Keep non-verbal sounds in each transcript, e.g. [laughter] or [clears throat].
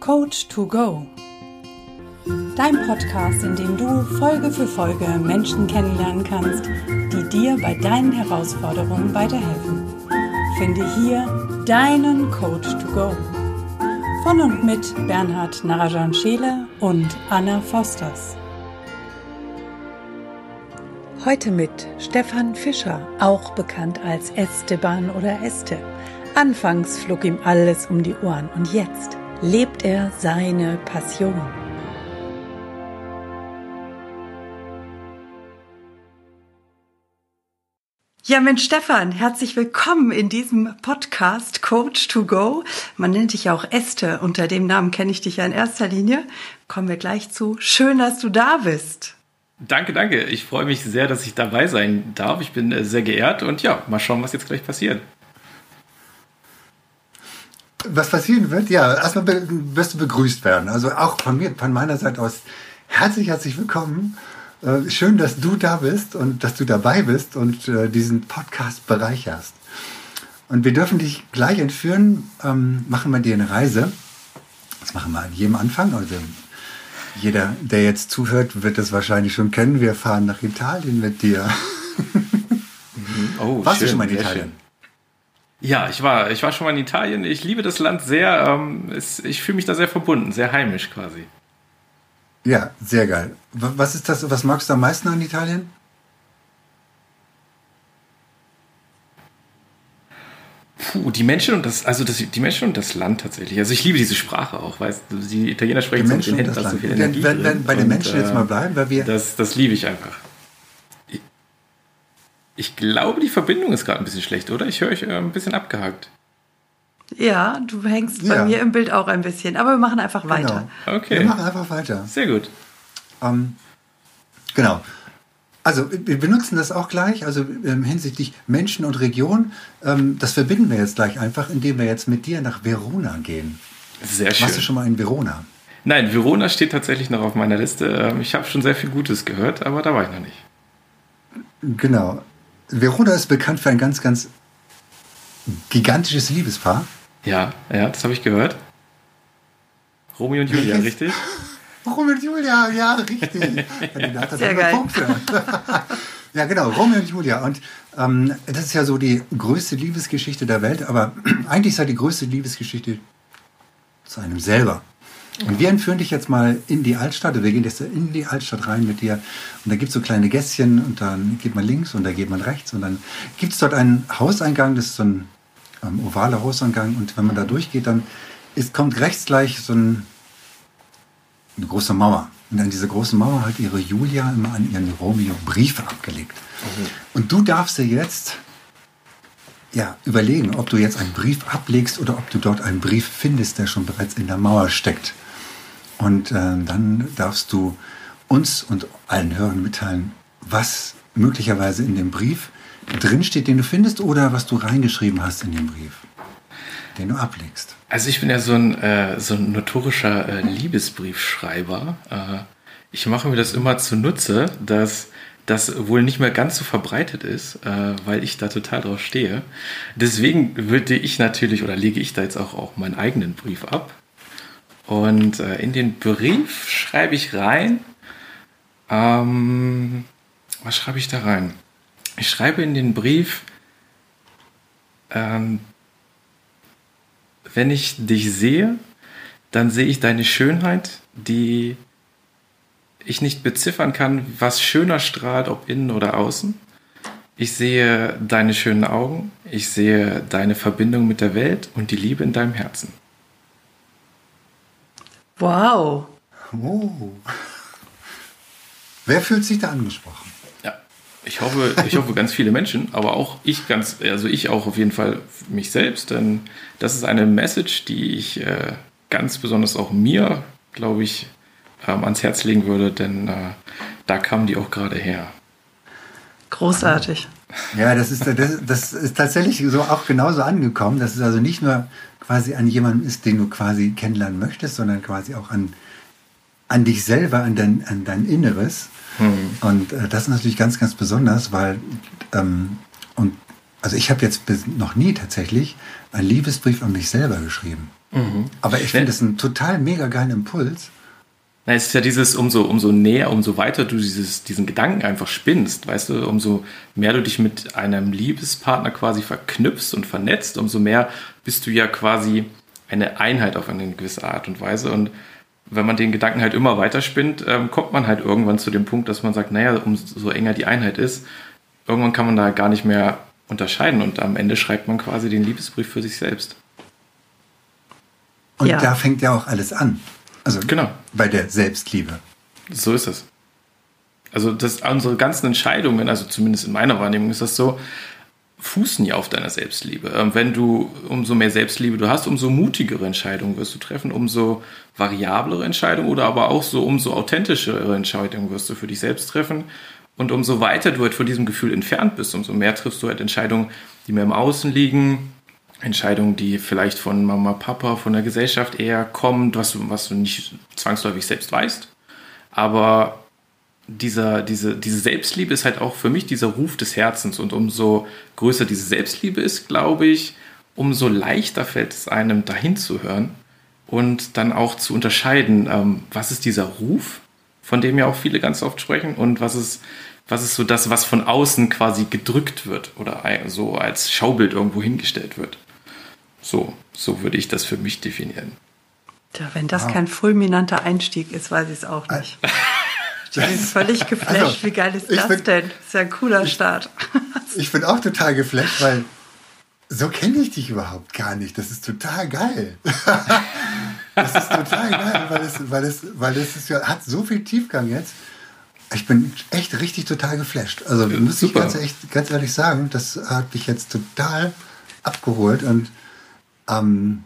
Coach to Go. Dein Podcast, in dem du Folge für Folge Menschen kennenlernen kannst, die dir bei deinen Herausforderungen weiterhelfen. Finde hier deinen Coach to Go. Von und mit Bernhard Narajan Scheele und Anna Fosters. Heute mit Stefan Fischer, auch bekannt als Esteban oder Este. Anfangs flog ihm alles um die Ohren und jetzt lebt er seine Passion. Ja, Mensch, Stefan, herzlich willkommen in diesem Podcast Coach to Go. Man nennt dich ja auch Este. Unter dem Namen kenne ich dich ja in erster Linie. Kommen wir gleich zu. Schön, dass du da bist. Danke, danke. Ich freue mich sehr, dass ich dabei sein darf. Ich bin äh, sehr geehrt und ja, mal schauen, was jetzt gleich passiert. Was passieren wird, ja, erstmal wirst du begrüßt werden. Also auch von mir, von meiner Seite aus, herzlich, herzlich willkommen. Äh, schön, dass du da bist und dass du dabei bist und äh, diesen Podcast bereicherst. Und wir dürfen dich gleich entführen, ähm, machen wir dir eine Reise. Das machen wir an jedem Anfang. Also jeder, der jetzt zuhört, wird das wahrscheinlich schon kennen. Wir fahren nach Italien mit dir. Mhm. Oh, Warst schön, du schon mal in Italien? Ja, ich war, ich war schon mal in Italien. Ich liebe das Land sehr. Ähm, es, ich fühle mich da sehr verbunden, sehr heimisch quasi. Ja, sehr geil. Was ist das? Was magst du am meisten an Italien? Puh, die Menschen und das, also das, die Menschen und das Land tatsächlich. Also ich liebe diese Sprache auch, weißt du, die Italiener sprechen die Menschen so mit den Händen, so viel Energie. Wenn, wenn, bei den Menschen und, jetzt mal bleiben, weil wir. Das, das liebe ich einfach. Ich glaube, die Verbindung ist gerade ein bisschen schlecht, oder? Ich höre euch äh, ein bisschen abgehakt. Ja, du hängst ja. bei mir im Bild auch ein bisschen, aber wir machen einfach genau. weiter. Okay. Wir machen einfach weiter. Sehr gut. Ähm, genau. Also wir benutzen das auch gleich, also ähm, hinsichtlich Menschen und Region. Ähm, das verbinden wir jetzt gleich einfach, indem wir jetzt mit dir nach Verona gehen. Sehr schön. Warst du schon mal in Verona? Nein, Verona steht tatsächlich noch auf meiner Liste. Ähm, ich habe schon sehr viel Gutes gehört, aber da war ich noch nicht. Genau. Verona ist bekannt für ein ganz, ganz gigantisches Liebespaar. Ja, ja, das habe ich gehört. Romeo und Julia, richtig? [laughs] Romeo und Julia, ja, richtig. [laughs] Sehr geil. Punkte. [laughs] ja, genau, Romeo und Julia. Und ähm, das ist ja so die größte Liebesgeschichte der Welt, aber [clears throat] eigentlich ist ja die größte Liebesgeschichte zu einem selber. Und wir entführen dich jetzt mal in die Altstadt. Wir gehen jetzt in die Altstadt rein mit dir. Und da gibt es so kleine Gässchen und dann geht man links und da geht man rechts. Und dann gibt es dort einen Hauseingang, das ist so ein ähm, ovaler Hauseingang. Und wenn man da durchgeht, dann ist, kommt rechts gleich so ein, eine große Mauer. Und an dieser großen Mauer hat ihre Julia immer an ihren Romeo Briefe abgelegt. Mhm. Und du darfst dir jetzt ja, überlegen, ob du jetzt einen Brief ablegst oder ob du dort einen Brief findest, der schon bereits in der Mauer steckt. Und äh, dann darfst du uns und allen Hörern mitteilen, was möglicherweise in dem Brief drinsteht, den du findest, oder was du reingeschrieben hast in den Brief, den du ablegst. Also ich bin ja so ein, äh, so ein notorischer äh, Liebesbriefschreiber. Äh, ich mache mir das immer zunutze, dass das wohl nicht mehr ganz so verbreitet ist, äh, weil ich da total drauf stehe. Deswegen würde ich natürlich oder lege ich da jetzt auch, auch meinen eigenen Brief ab. Und äh, in den Brief schreibe ich rein. Ähm, was schreibe ich da rein? Ich schreibe in den Brief, ähm, wenn ich dich sehe, dann sehe ich deine Schönheit, die ich nicht beziffern kann, was schöner strahlt, ob innen oder außen. Ich sehe deine schönen Augen, ich sehe deine Verbindung mit der Welt und die Liebe in deinem Herzen. Wow. Oh. Wer fühlt sich da angesprochen? Ja, ich hoffe, ich hoffe ganz viele Menschen, aber auch ich ganz, also ich auch auf jeden Fall mich selbst, denn das ist eine Message, die ich äh, ganz besonders auch mir, glaube ich, ähm, ans Herz legen würde, denn äh, da kamen die auch gerade her. Großartig. Ja, das ist, das, das ist tatsächlich so auch genauso angekommen. dass es also nicht nur quasi an jemanden ist, den du quasi kennenlernen möchtest, sondern quasi auch an, an dich selber, an dein, an dein Inneres. Mhm. Und äh, das ist natürlich ganz, ganz besonders, weil ähm, und also ich habe jetzt noch nie tatsächlich einen Liebesbrief an mich selber geschrieben. Mhm. Aber ich finde es einen total mega geilen Impuls. Na, es ist ja dieses, umso, umso näher, umso weiter du dieses, diesen Gedanken einfach spinnst, weißt du, umso mehr du dich mit einem Liebespartner quasi verknüpfst und vernetzt, umso mehr bist du ja quasi eine Einheit auf eine gewisse Art und Weise. Und wenn man den Gedanken halt immer weiter spinnt, ähm, kommt man halt irgendwann zu dem Punkt, dass man sagt, naja, umso enger die Einheit ist, irgendwann kann man da gar nicht mehr unterscheiden und am Ende schreibt man quasi den Liebesbrief für sich selbst. Und ja. da fängt ja auch alles an. Also genau. bei der Selbstliebe. So ist es. Also das, unsere ganzen Entscheidungen, also zumindest in meiner Wahrnehmung ist das so, fußen ja auf deiner Selbstliebe. Ähm, wenn du umso mehr Selbstliebe du hast, umso mutigere Entscheidungen wirst du treffen, umso variablere Entscheidungen oder aber auch so umso authentischere Entscheidungen wirst du für dich selbst treffen. Und umso weiter du halt von diesem Gefühl entfernt bist, umso mehr triffst du halt Entscheidungen, die mehr im Außen liegen, Entscheidungen, die vielleicht von Mama, Papa, von der Gesellschaft eher kommen, was du, was du nicht zwangsläufig selbst weißt. Aber dieser, diese, diese Selbstliebe ist halt auch für mich dieser Ruf des Herzens. Und umso größer diese Selbstliebe ist, glaube ich, umso leichter fällt es einem, dahin zu hören und dann auch zu unterscheiden, ähm, was ist dieser Ruf, von dem ja auch viele ganz oft sprechen, und was ist, was ist so das, was von außen quasi gedrückt wird oder so als Schaubild irgendwo hingestellt wird. So, so würde ich das für mich definieren. Tja, wenn das wow. kein fulminanter Einstieg ist, weiß ich es auch nicht. Ich bin [laughs] völlig geflasht. Also, Wie geil ist das bin, denn? Das ist ja ein cooler Start. Ich bin auch total geflasht, weil so kenne ich dich überhaupt gar nicht. Das ist total geil. [laughs] Das ist total geil, weil es, weil es, weil es ist ja, hat so viel Tiefgang jetzt. Ich bin echt richtig total geflasht. Also ja, muss ich ganz, echt, ganz ehrlich sagen, das hat mich jetzt total abgeholt und ähm,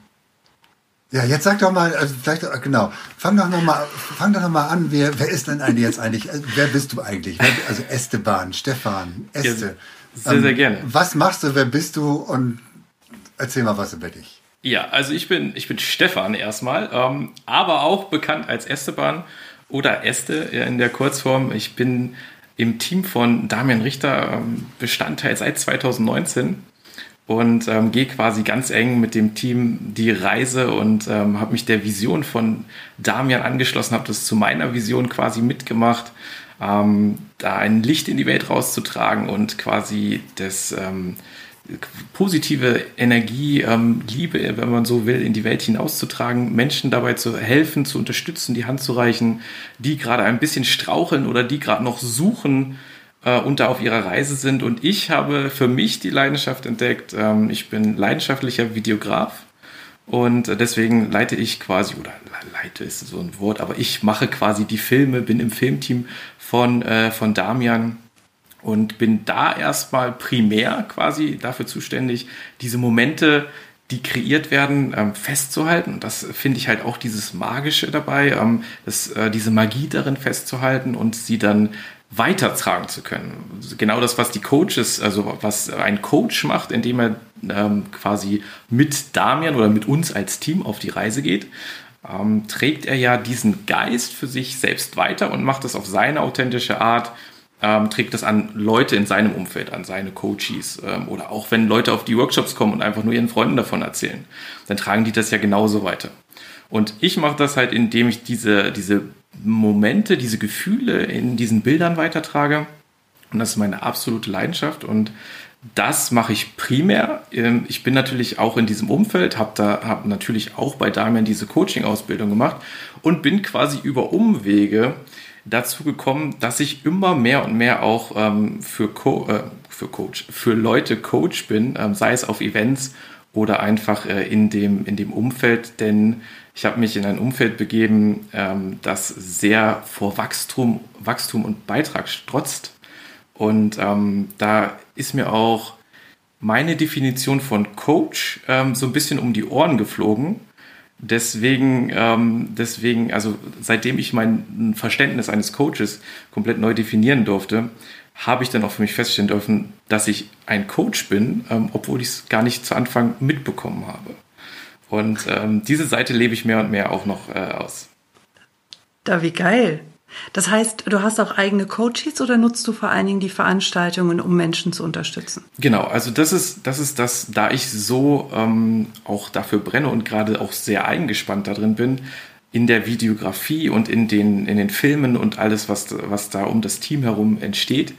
ja, jetzt sag doch mal, also vielleicht, genau, fang doch noch mal, fang doch noch mal an, wer, wer ist denn eigentlich jetzt eigentlich, äh, wer bist du eigentlich? Also Esteban, Stefan, Este. Ja, sehr, sehr ähm, gerne. Was machst du, wer bist du und erzähl mal was über dich. Ja, also ich bin, ich bin Stefan erstmal, ähm, aber auch bekannt als Esteban oder Este in der Kurzform. Ich bin im Team von Damian Richter ähm, Bestandteil seit 2019 und ähm, gehe quasi ganz eng mit dem Team die Reise und ähm, habe mich der Vision von Damian angeschlossen, habe das zu meiner Vision quasi mitgemacht, ähm, da ein Licht in die Welt rauszutragen und quasi das ähm, positive Energie, ähm, Liebe, wenn man so will, in die Welt hinauszutragen, Menschen dabei zu helfen, zu unterstützen, die Hand zu reichen, die gerade ein bisschen straucheln oder die gerade noch suchen, äh, und da auf ihrer Reise sind. Und ich habe für mich die Leidenschaft entdeckt. Ähm, ich bin leidenschaftlicher Videograf und deswegen leite ich quasi, oder leite ist so ein Wort, aber ich mache quasi die Filme, bin im Filmteam von, äh, von Damian und bin da erstmal primär quasi dafür zuständig, diese Momente die kreiert werden, ähm, festzuhalten. Das finde ich halt auch dieses Magische dabei, ähm, das, äh, diese Magie darin festzuhalten und sie dann weitertragen zu können. Genau das, was die Coaches, also was ein Coach macht, indem er ähm, quasi mit Damian oder mit uns als Team auf die Reise geht, ähm, trägt er ja diesen Geist für sich selbst weiter und macht das auf seine authentische Art, ähm, trägt das an Leute in seinem Umfeld, an seine Coaches ähm, oder auch wenn Leute auf die Workshops kommen und einfach nur ihren Freunden davon erzählen, dann tragen die das ja genauso weiter. Und ich mache das halt, indem ich diese, diese Momente, diese Gefühle in diesen Bildern weitertrage. Und das ist meine absolute Leidenschaft. Und das mache ich primär. Ähm, ich bin natürlich auch in diesem Umfeld, habe da hab natürlich auch bei Damian diese Coaching-Ausbildung gemacht und bin quasi über Umwege dazu gekommen, dass ich immer mehr und mehr auch ähm, für, Co äh, für Coach, für Leute Coach bin, ähm, sei es auf Events oder einfach äh, in, dem, in dem Umfeld, denn ich habe mich in ein Umfeld begeben, ähm, das sehr vor Wachstum, Wachstum und Beitrag strotzt. Und ähm, da ist mir auch meine Definition von Coach ähm, so ein bisschen um die Ohren geflogen. Deswegen, ähm, deswegen, also seitdem ich mein Verständnis eines Coaches komplett neu definieren durfte, habe ich dann auch für mich feststellen dürfen, dass ich ein Coach bin, ähm, obwohl ich es gar nicht zu Anfang mitbekommen habe. Und ähm, diese Seite lebe ich mehr und mehr auch noch äh, aus. Da, wie geil. Das heißt, du hast auch eigene Coaches oder nutzt du vor allen Dingen die Veranstaltungen, um Menschen zu unterstützen? Genau, also das ist das, ist das da ich so ähm, auch dafür brenne und gerade auch sehr eingespannt da drin bin, in der Videografie und in den, in den Filmen und alles, was, was da um das Team herum entsteht,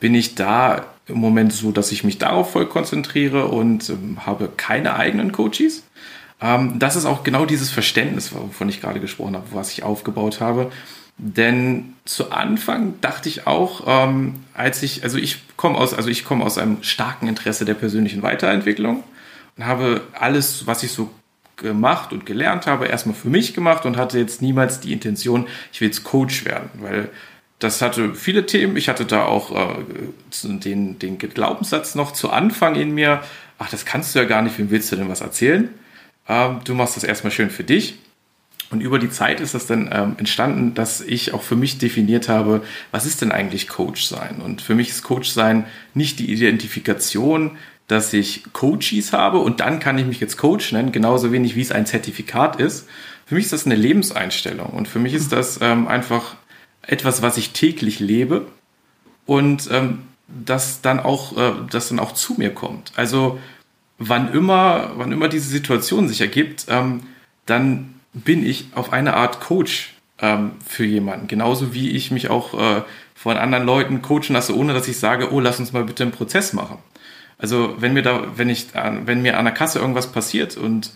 bin ich da im Moment so, dass ich mich darauf voll konzentriere und ähm, habe keine eigenen Coaches. Ähm, das ist auch genau dieses Verständnis, wovon ich gerade gesprochen habe, was ich aufgebaut habe. Denn zu Anfang dachte ich auch, ähm, als ich, also ich komme aus, also ich komme aus einem starken Interesse der persönlichen Weiterentwicklung und habe alles, was ich so gemacht und gelernt habe, erstmal für mich gemacht und hatte jetzt niemals die Intention, ich will jetzt Coach werden, weil das hatte viele Themen. Ich hatte da auch äh, den, den Glaubenssatz noch zu Anfang in mir, ach, das kannst du ja gar nicht, wem willst du denn was erzählen? Ähm, du machst das erstmal schön für dich. Und über die Zeit ist das dann ähm, entstanden, dass ich auch für mich definiert habe, was ist denn eigentlich Coach sein? Und für mich ist Coach sein nicht die Identifikation, dass ich Coaches habe und dann kann ich mich jetzt Coach nennen, genauso wenig wie es ein Zertifikat ist. Für mich ist das eine Lebenseinstellung und für mich ist das ähm, einfach etwas, was ich täglich lebe und ähm, das dann auch, äh, das dann auch zu mir kommt. Also wann immer, wann immer diese Situation sich ergibt, ähm, dann bin ich auf eine Art Coach ähm, für jemanden. Genauso wie ich mich auch äh, von anderen Leuten coachen lasse, ohne dass ich sage, oh, lass uns mal bitte einen Prozess machen. Also wenn mir da, wenn ich, wenn mir an der Kasse irgendwas passiert und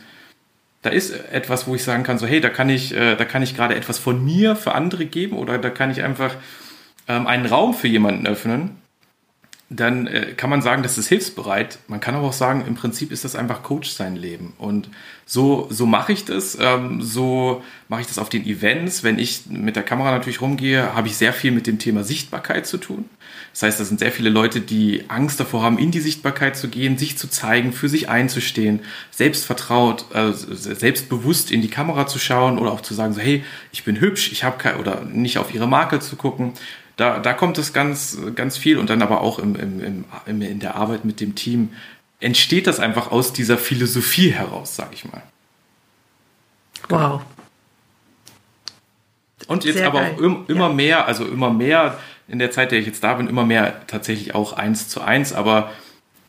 da ist etwas, wo ich sagen kann, so hey, da kann ich, äh, da kann ich gerade etwas von mir für andere geben oder da kann ich einfach ähm, einen Raum für jemanden öffnen dann äh, kann man sagen, das ist hilfsbereit. Man kann aber auch sagen, im Prinzip ist das einfach Coach sein Leben. Und so, so mache ich das. Ähm, so mache ich das auf den Events. Wenn ich mit der Kamera natürlich rumgehe, habe ich sehr viel mit dem Thema Sichtbarkeit zu tun. Das heißt, das sind sehr viele Leute, die Angst davor haben, in die Sichtbarkeit zu gehen, sich zu zeigen, für sich einzustehen, selbstvertraut, also selbstbewusst in die Kamera zu schauen oder auch zu sagen, so, hey, ich bin hübsch, ich habe kein, oder nicht auf ihre Marke zu gucken da, da kommt es ganz, ganz viel und dann aber auch im, im, im, in der Arbeit mit dem Team entsteht das einfach aus dieser Philosophie heraus, sag ich mal. Wow. Und jetzt Sehr aber geil. auch im, immer ja. mehr, also immer mehr in der Zeit, der ich jetzt da bin, immer mehr tatsächlich auch eins zu eins, aber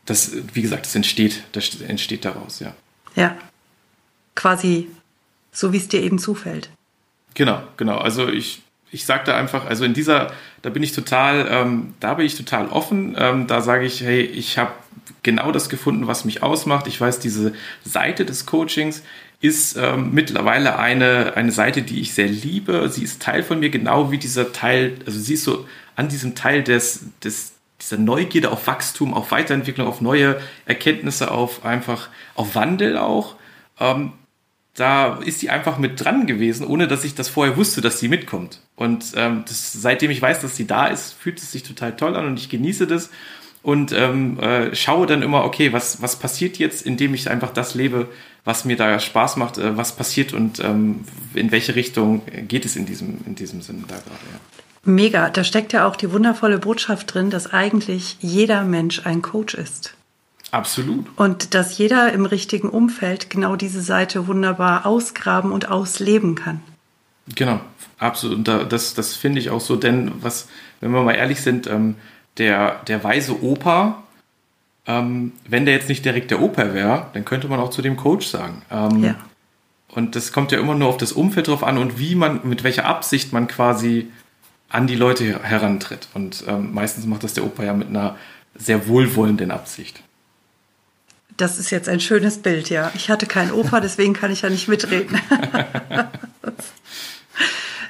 das, wie gesagt, das entsteht, das entsteht daraus, ja. Ja. Quasi so, wie es dir eben zufällt. Genau, genau. Also ich ich sage da einfach, also in dieser, da bin ich total, ähm, da bin ich total offen. Ähm, da sage ich, hey, ich habe genau das gefunden, was mich ausmacht. Ich weiß, diese Seite des Coachings ist ähm, mittlerweile eine, eine Seite, die ich sehr liebe. Sie ist Teil von mir, genau wie dieser Teil, also sie ist so an diesem Teil des, des, dieser Neugierde auf Wachstum, auf Weiterentwicklung, auf neue Erkenntnisse, auf einfach, auf Wandel auch. Ähm, da ist sie einfach mit dran gewesen, ohne dass ich das vorher wusste, dass sie mitkommt. Und ähm, das, seitdem ich weiß, dass sie da ist, fühlt es sich total toll an und ich genieße das und ähm, äh, schaue dann immer, okay, was, was passiert jetzt, indem ich einfach das lebe, was mir da Spaß macht, äh, was passiert und ähm, in welche Richtung geht es in diesem, in diesem Sinne da gerade. Ja. Mega, da steckt ja auch die wundervolle Botschaft drin, dass eigentlich jeder Mensch ein Coach ist. Absolut. Und dass jeder im richtigen Umfeld genau diese Seite wunderbar ausgraben und ausleben kann. Genau, absolut. Und das, das finde ich auch so, denn was, wenn wir mal ehrlich sind, ähm, der, der weise Opa, ähm, wenn der jetzt nicht direkt der Opa wäre, dann könnte man auch zu dem Coach sagen. Ähm, ja. Und das kommt ja immer nur auf das Umfeld drauf an und wie man, mit welcher Absicht man quasi an die Leute herantritt. Und meistens macht das der Opa ja mit einer sehr wohlwollenden Absicht. Das ist jetzt ein schönes Bild, ja. Ich hatte keinen Opa, [laughs] deswegen kann ich ja nicht mitreden. [laughs]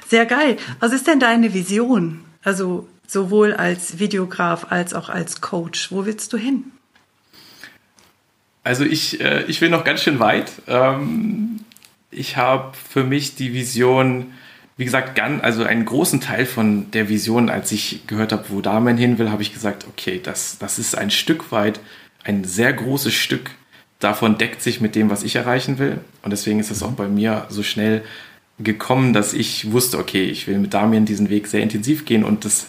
Sehr geil. Was ist denn deine Vision? Also sowohl als Videograf als auch als Coach. Wo willst du hin? Also ich, äh, ich will noch ganz schön weit. Ähm, ich habe für mich die Vision, wie gesagt, ganz, also einen großen Teil von der Vision, als ich gehört habe, wo Damen hin will, habe ich gesagt, okay, das, das ist ein Stück weit ein sehr großes Stück davon deckt sich mit dem, was ich erreichen will. Und deswegen ist es auch bei mir so schnell gekommen, dass ich wusste, okay, ich will mit Damien diesen Weg sehr intensiv gehen und das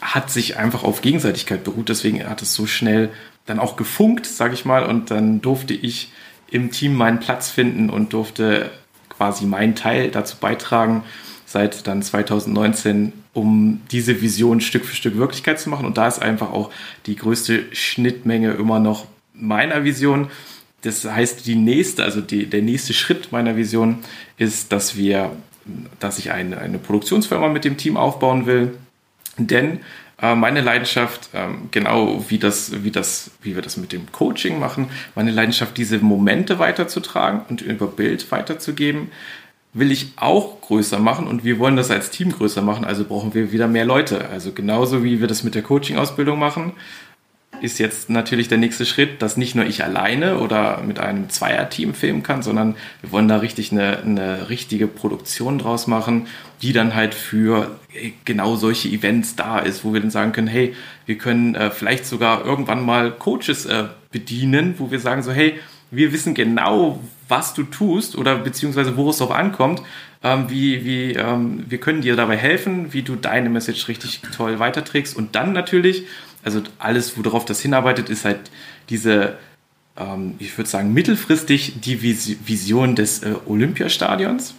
hat sich einfach auf Gegenseitigkeit beruht. Deswegen hat es so schnell dann auch gefunkt, sage ich mal, und dann durfte ich im Team meinen Platz finden und durfte quasi meinen Teil dazu beitragen. Seit dann 2019, um diese Vision Stück für Stück Wirklichkeit zu machen. Und da ist einfach auch die größte Schnittmenge immer noch meiner Vision. Das heißt, die nächste, also die, der nächste Schritt meiner Vision ist, dass wir, dass ich eine, eine Produktionsfirma mit dem Team aufbauen will. Denn äh, meine Leidenschaft, ähm, genau wie das, wie das, wie wir das mit dem Coaching machen, meine Leidenschaft, diese Momente weiterzutragen und über Bild weiterzugeben, will ich auch größer machen und wir wollen das als Team größer machen, also brauchen wir wieder mehr Leute. Also genauso wie wir das mit der Coaching-Ausbildung machen, ist jetzt natürlich der nächste Schritt, dass nicht nur ich alleine oder mit einem Zweierteam filmen kann, sondern wir wollen da richtig eine, eine richtige Produktion draus machen, die dann halt für genau solche Events da ist, wo wir dann sagen können, hey, wir können äh, vielleicht sogar irgendwann mal Coaches äh, bedienen, wo wir sagen so, hey, wir wissen genau, was du tust oder beziehungsweise wo es drauf ankommt, ähm, wie, wie ähm, wir können dir dabei helfen, wie du deine Message richtig toll weiterträgst und dann natürlich also alles, worauf das hinarbeitet, ist halt diese, ähm, ich würde sagen, mittelfristig die Vision des äh, Olympiastadions.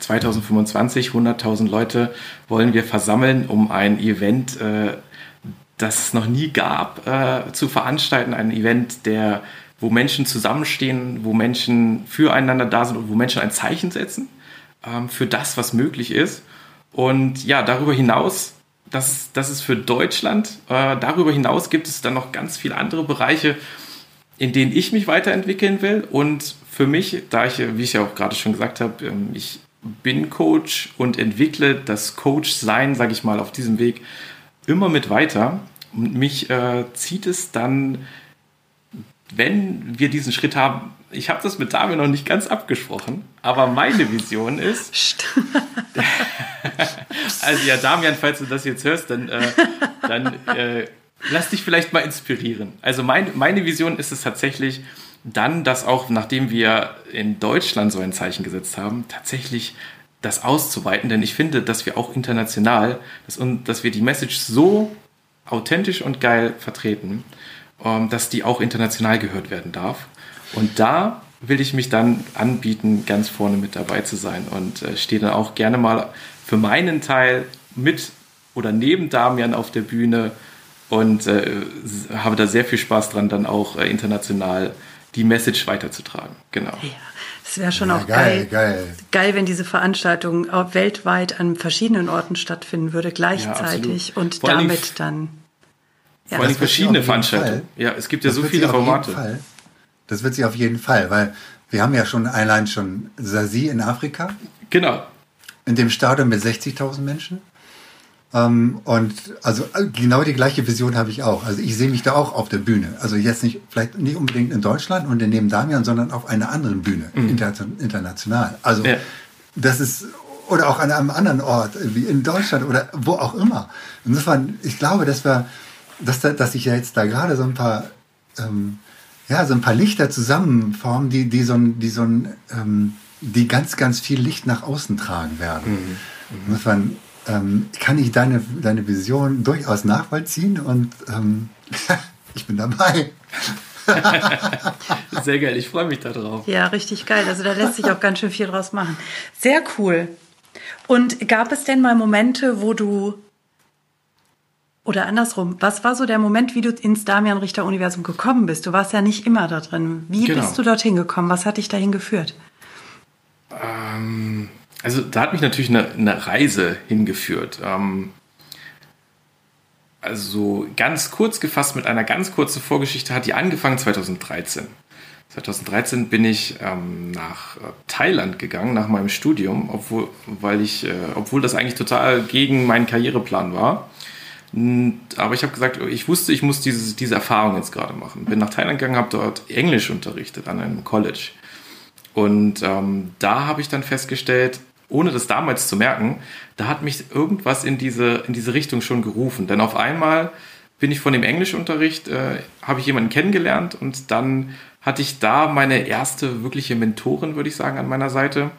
2025, 100.000 Leute wollen wir versammeln, um ein Event, äh, das es noch nie gab, äh, zu veranstalten. Ein Event, der, wo Menschen zusammenstehen, wo Menschen füreinander da sind und wo Menschen ein Zeichen setzen ähm, für das, was möglich ist. Und ja, darüber hinaus das, das ist für Deutschland. Äh, darüber hinaus gibt es dann noch ganz viele andere Bereiche, in denen ich mich weiterentwickeln will. Und für mich, da ich, wie ich ja auch gerade schon gesagt habe, ähm, ich bin Coach und entwickle das Coach-Sein, sage ich mal, auf diesem Weg immer mit weiter. Und mich äh, zieht es dann, wenn wir diesen Schritt haben, ich habe das mit Damian noch nicht ganz abgesprochen, aber meine Vision ist. [laughs] also ja, Damian, falls du das jetzt hörst, dann, äh, dann äh, lass dich vielleicht mal inspirieren. Also mein, meine Vision ist es tatsächlich, dann, dass auch nachdem wir in Deutschland so ein Zeichen gesetzt haben, tatsächlich das auszuweiten, denn ich finde, dass wir auch international, dass, dass wir die Message so authentisch und geil vertreten, dass die auch international gehört werden darf. Und da will ich mich dann anbieten, ganz vorne mit dabei zu sein und äh, stehe dann auch gerne mal für meinen Teil mit oder neben Damian auf der Bühne und äh, habe da sehr viel Spaß dran, dann auch äh, international die Message weiterzutragen. Genau. Ja. Es wäre schon ja, auch geil, geil, geil, wenn diese Veranstaltung auch weltweit an verschiedenen Orten stattfinden würde, gleichzeitig ja, und damit dann. Ja. Vor allem verschiedene Veranstaltungen. Ja, es gibt ja so viele Formate. Das wird sie auf jeden Fall, weil wir haben ja schon allein schon Sasi in Afrika. Genau. In dem Stadion mit 60.000 Menschen. Ähm, und also genau die gleiche Vision habe ich auch. Also ich sehe mich da auch auf der Bühne. Also jetzt nicht, vielleicht nicht unbedingt in Deutschland und neben Damian, sondern auf einer anderen Bühne, mhm. inter international. Also ja. das ist, oder auch an einem anderen Ort, wie in Deutschland oder wo auch immer. Insofern, ich glaube, dass wir, dass, da, dass ich ja jetzt da gerade so ein paar ähm, ja, so ein paar Lichter zusammenformen, die, die so ein, die so ein, ähm, die ganz, ganz viel Licht nach außen tragen werden. Mhm. Insofern ähm, kann ich deine, deine Vision durchaus nachvollziehen und ähm, [laughs] ich bin dabei. [laughs] Sehr geil, ich freue mich darauf. Ja, richtig geil. Also da lässt sich auch ganz schön viel draus machen. Sehr cool. Und gab es denn mal Momente, wo du oder andersrum, was war so der Moment, wie du ins Damian Richter Universum gekommen bist? Du warst ja nicht immer da drin. Wie genau. bist du dorthin gekommen? Was hat dich dahin geführt? Ähm, also da hat mich natürlich eine, eine Reise hingeführt. Ähm, also ganz kurz gefasst mit einer ganz kurzen Vorgeschichte hat die angefangen 2013. 2013 bin ich ähm, nach äh, Thailand gegangen nach meinem Studium, obwohl, weil ich, äh, obwohl das eigentlich total gegen meinen Karriereplan war. Aber ich habe gesagt, ich wusste, ich muss diese, diese Erfahrung jetzt gerade machen. Bin nach Thailand gegangen, habe dort Englisch unterrichtet an einem College. Und ähm, da habe ich dann festgestellt, ohne das damals zu merken, da hat mich irgendwas in diese, in diese Richtung schon gerufen. Denn auf einmal bin ich von dem Englischunterricht, äh, habe ich jemanden kennengelernt und dann hatte ich da meine erste wirkliche Mentorin, würde ich sagen, an meiner Seite.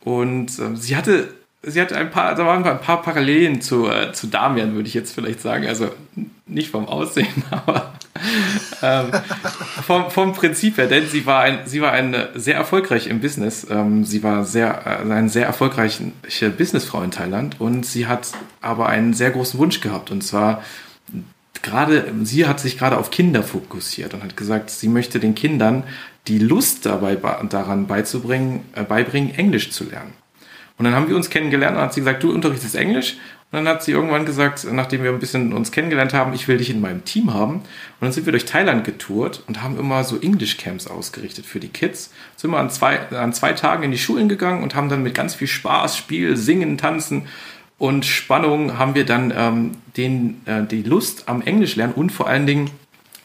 Und äh, sie hatte sie hat ein paar, da waren ein paar Parallelen zu, äh, zu Damian, würde ich jetzt vielleicht sagen. Also nicht vom Aussehen, [laughs] aber ähm, vom, vom Prinzip her, denn sie war, ein, sie war eine sehr erfolgreich im Business. Ähm, sie war sehr, äh, eine sehr erfolgreiche Businessfrau in Thailand und sie hat aber einen sehr großen Wunsch gehabt und zwar gerade, sie hat sich gerade auf Kinder fokussiert und hat gesagt, sie möchte den Kindern die Lust dabei daran beizubringen, äh, beibringen, Englisch zu lernen. Und dann haben wir uns kennengelernt und hat sie gesagt, du unterrichtest Englisch. Und dann hat sie irgendwann gesagt, nachdem wir ein bisschen uns kennengelernt haben, ich will dich in meinem Team haben. Und dann sind wir durch Thailand getourt und haben immer so English Camps ausgerichtet für die Kids. Sind wir an zwei, an zwei Tagen in die Schulen gegangen und haben dann mit ganz viel Spaß, Spiel, Singen, Tanzen und Spannung haben wir dann ähm, den, äh, die Lust am Englisch lernen und vor allen Dingen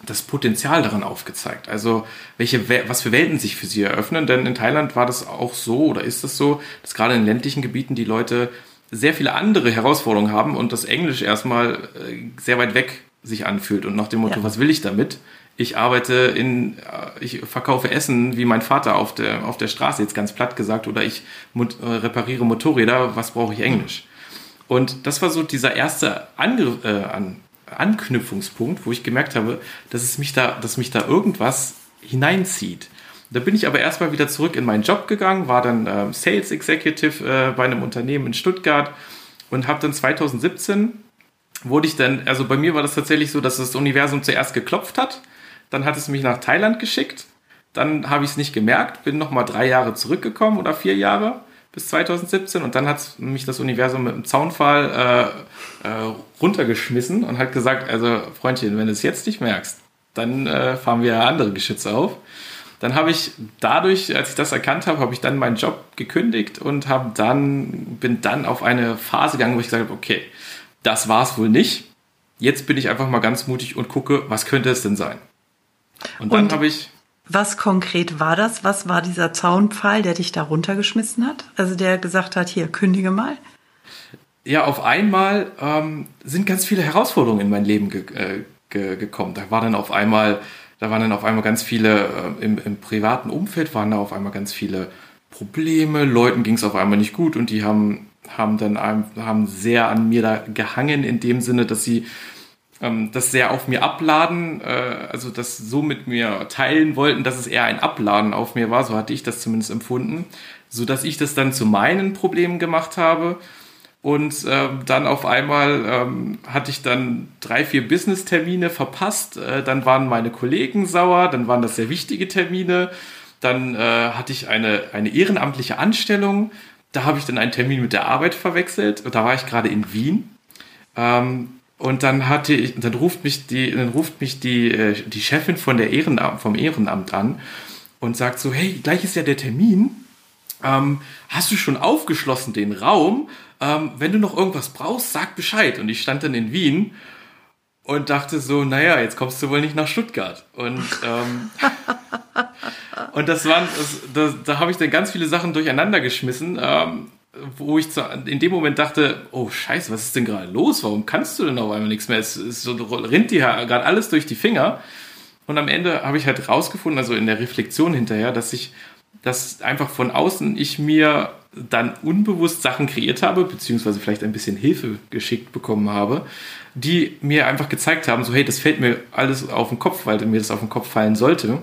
das Potenzial daran aufgezeigt. Also welche, was für Welten sich für sie eröffnen. Denn in Thailand war das auch so oder ist das so, dass gerade in ländlichen Gebieten die Leute sehr viele andere Herausforderungen haben und das Englisch erstmal äh, sehr weit weg sich anfühlt und nach dem Motto, ja. was will ich damit? Ich arbeite in, äh, ich verkaufe Essen wie mein Vater auf der, auf der Straße, jetzt ganz platt gesagt, oder ich repariere Motorräder, was brauche ich Englisch? Und das war so dieser erste Angriff, äh, an, Anknüpfungspunkt, wo ich gemerkt habe, dass es mich da, dass mich da irgendwas hineinzieht. Da bin ich aber erstmal wieder zurück in meinen Job gegangen, war dann äh, Sales Executive äh, bei einem Unternehmen in Stuttgart und habe dann 2017 wurde ich dann, also bei mir war das tatsächlich so, dass das Universum zuerst geklopft hat, dann hat es mich nach Thailand geschickt, dann habe ich es nicht gemerkt, bin nochmal drei Jahre zurückgekommen oder vier Jahre bis 2017 und dann hat mich das Universum mit einem Zaunfall äh, äh, runtergeschmissen und hat gesagt, also Freundchen, wenn du es jetzt nicht merkst, dann äh, fahren wir andere Geschütze auf. Dann habe ich dadurch, als ich das erkannt habe, habe ich dann meinen Job gekündigt und habe dann bin dann auf eine Phase gegangen, wo ich gesagt habe, okay, das war es wohl nicht. Jetzt bin ich einfach mal ganz mutig und gucke, was könnte es denn sein? Und dann habe ich was konkret war das? Was war dieser Zaunpfahl, der dich da runtergeschmissen hat? Also der gesagt hat, hier, kündige mal? Ja, auf einmal ähm, sind ganz viele Herausforderungen in mein Leben ge äh, ge gekommen. Da war dann auf einmal, da waren dann auf einmal ganz viele, äh, im, im privaten Umfeld waren da auf einmal ganz viele Probleme, Leuten ging es auf einmal nicht gut und die haben, haben dann haben sehr an mir da gehangen in dem Sinne, dass sie ähm, das sehr auf mir abladen, äh, also das so mit mir teilen wollten, dass es eher ein Abladen auf mir war, so hatte ich das zumindest empfunden, so dass ich das dann zu meinen Problemen gemacht habe. Und äh, dann auf einmal ähm, hatte ich dann drei, vier Business-Termine verpasst. Äh, dann waren meine Kollegen sauer, dann waren das sehr wichtige Termine. Dann äh, hatte ich eine, eine ehrenamtliche Anstellung. Da habe ich dann einen Termin mit der Arbeit verwechselt. Da war ich gerade in Wien. Ähm, und dann hatte ich, dann ruft mich die, dann ruft mich die, äh, die Chefin von der Ehrenamt, vom Ehrenamt an und sagt so, hey, gleich ist ja der Termin. Ähm, hast du schon aufgeschlossen den Raum? Ähm, wenn du noch irgendwas brauchst, sag Bescheid. Und ich stand dann in Wien und dachte so, naja, jetzt kommst du wohl nicht nach Stuttgart. Und, ähm, [laughs] und das waren, das, das, da habe ich dann ganz viele Sachen durcheinander geschmissen. Ähm, wo ich in dem Moment dachte, oh Scheiße, was ist denn gerade los? Warum kannst du denn auf einmal nichts mehr? Es, es so, rinnt dir gerade alles durch die Finger. Und am Ende habe ich halt rausgefunden, also in der Reflexion hinterher, dass ich, dass einfach von außen ich mir dann unbewusst Sachen kreiert habe, beziehungsweise vielleicht ein bisschen Hilfe geschickt bekommen habe, die mir einfach gezeigt haben, so hey, das fällt mir alles auf den Kopf, weil mir das auf den Kopf fallen sollte,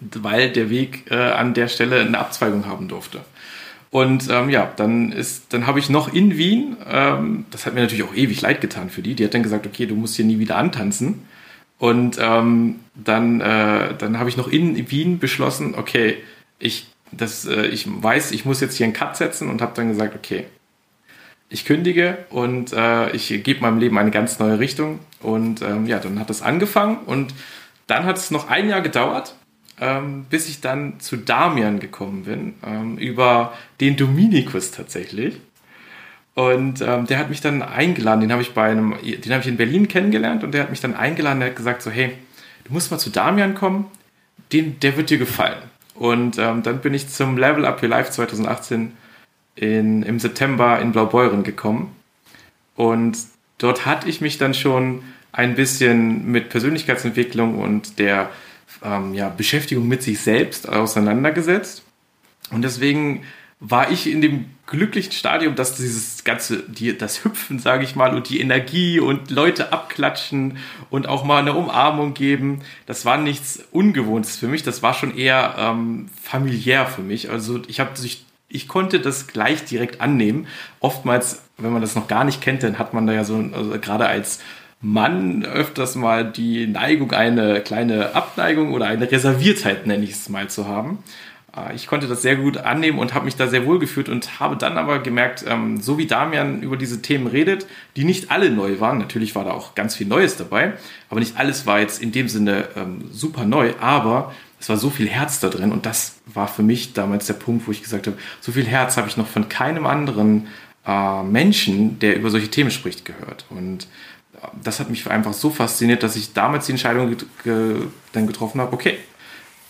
weil der Weg äh, an der Stelle eine Abzweigung haben durfte. Und ähm, ja, dann ist, dann habe ich noch in Wien, ähm, das hat mir natürlich auch ewig leid getan für die. Die hat dann gesagt, okay, du musst hier nie wieder antanzen. Und ähm, dann, äh, dann habe ich noch in Wien beschlossen, okay, ich, das, äh, ich weiß, ich muss jetzt hier einen Cut setzen und habe dann gesagt, okay, ich kündige und äh, ich gebe meinem Leben eine ganz neue Richtung. Und ähm, ja, dann hat das angefangen und dann hat es noch ein Jahr gedauert ähm, bis ich dann zu Damian gekommen bin, ähm, über den Dominikus tatsächlich. Und ähm, der hat mich dann eingeladen, den habe ich bei einem, den habe ich in Berlin kennengelernt und der hat mich dann eingeladen, der hat gesagt so, hey, du musst mal zu Damian kommen, den, der wird dir gefallen. Und ähm, dann bin ich zum Level Up Your Life 2018 in, im September in Blaubeuren gekommen. Und dort hatte ich mich dann schon ein bisschen mit Persönlichkeitsentwicklung und der ähm, ja, Beschäftigung mit sich selbst auseinandergesetzt. Und deswegen war ich in dem glücklichen Stadium, dass dieses ganze, die, das Hüpfen, sage ich mal, und die Energie und Leute abklatschen und auch mal eine Umarmung geben, das war nichts Ungewohntes für mich. Das war schon eher ähm, familiär für mich. Also ich habe sich ich konnte das gleich direkt annehmen. Oftmals, wenn man das noch gar nicht kennt, dann hat man da ja so, also gerade als Mann öfters mal die Neigung, eine kleine Abneigung oder eine Reserviertheit, nenne ich es mal, zu haben. Äh, ich konnte das sehr gut annehmen und habe mich da sehr wohl gefühlt und habe dann aber gemerkt, ähm, so wie Damian über diese Themen redet, die nicht alle neu waren, natürlich war da auch ganz viel Neues dabei, aber nicht alles war jetzt in dem Sinne ähm, super neu, aber es war so viel Herz da drin und das war für mich damals der Punkt, wo ich gesagt habe, so viel Herz habe ich noch von keinem anderen äh, Menschen, der über solche Themen spricht, gehört. Und das hat mich einfach so fasziniert, dass ich damals die Entscheidung get ge dann getroffen habe, okay,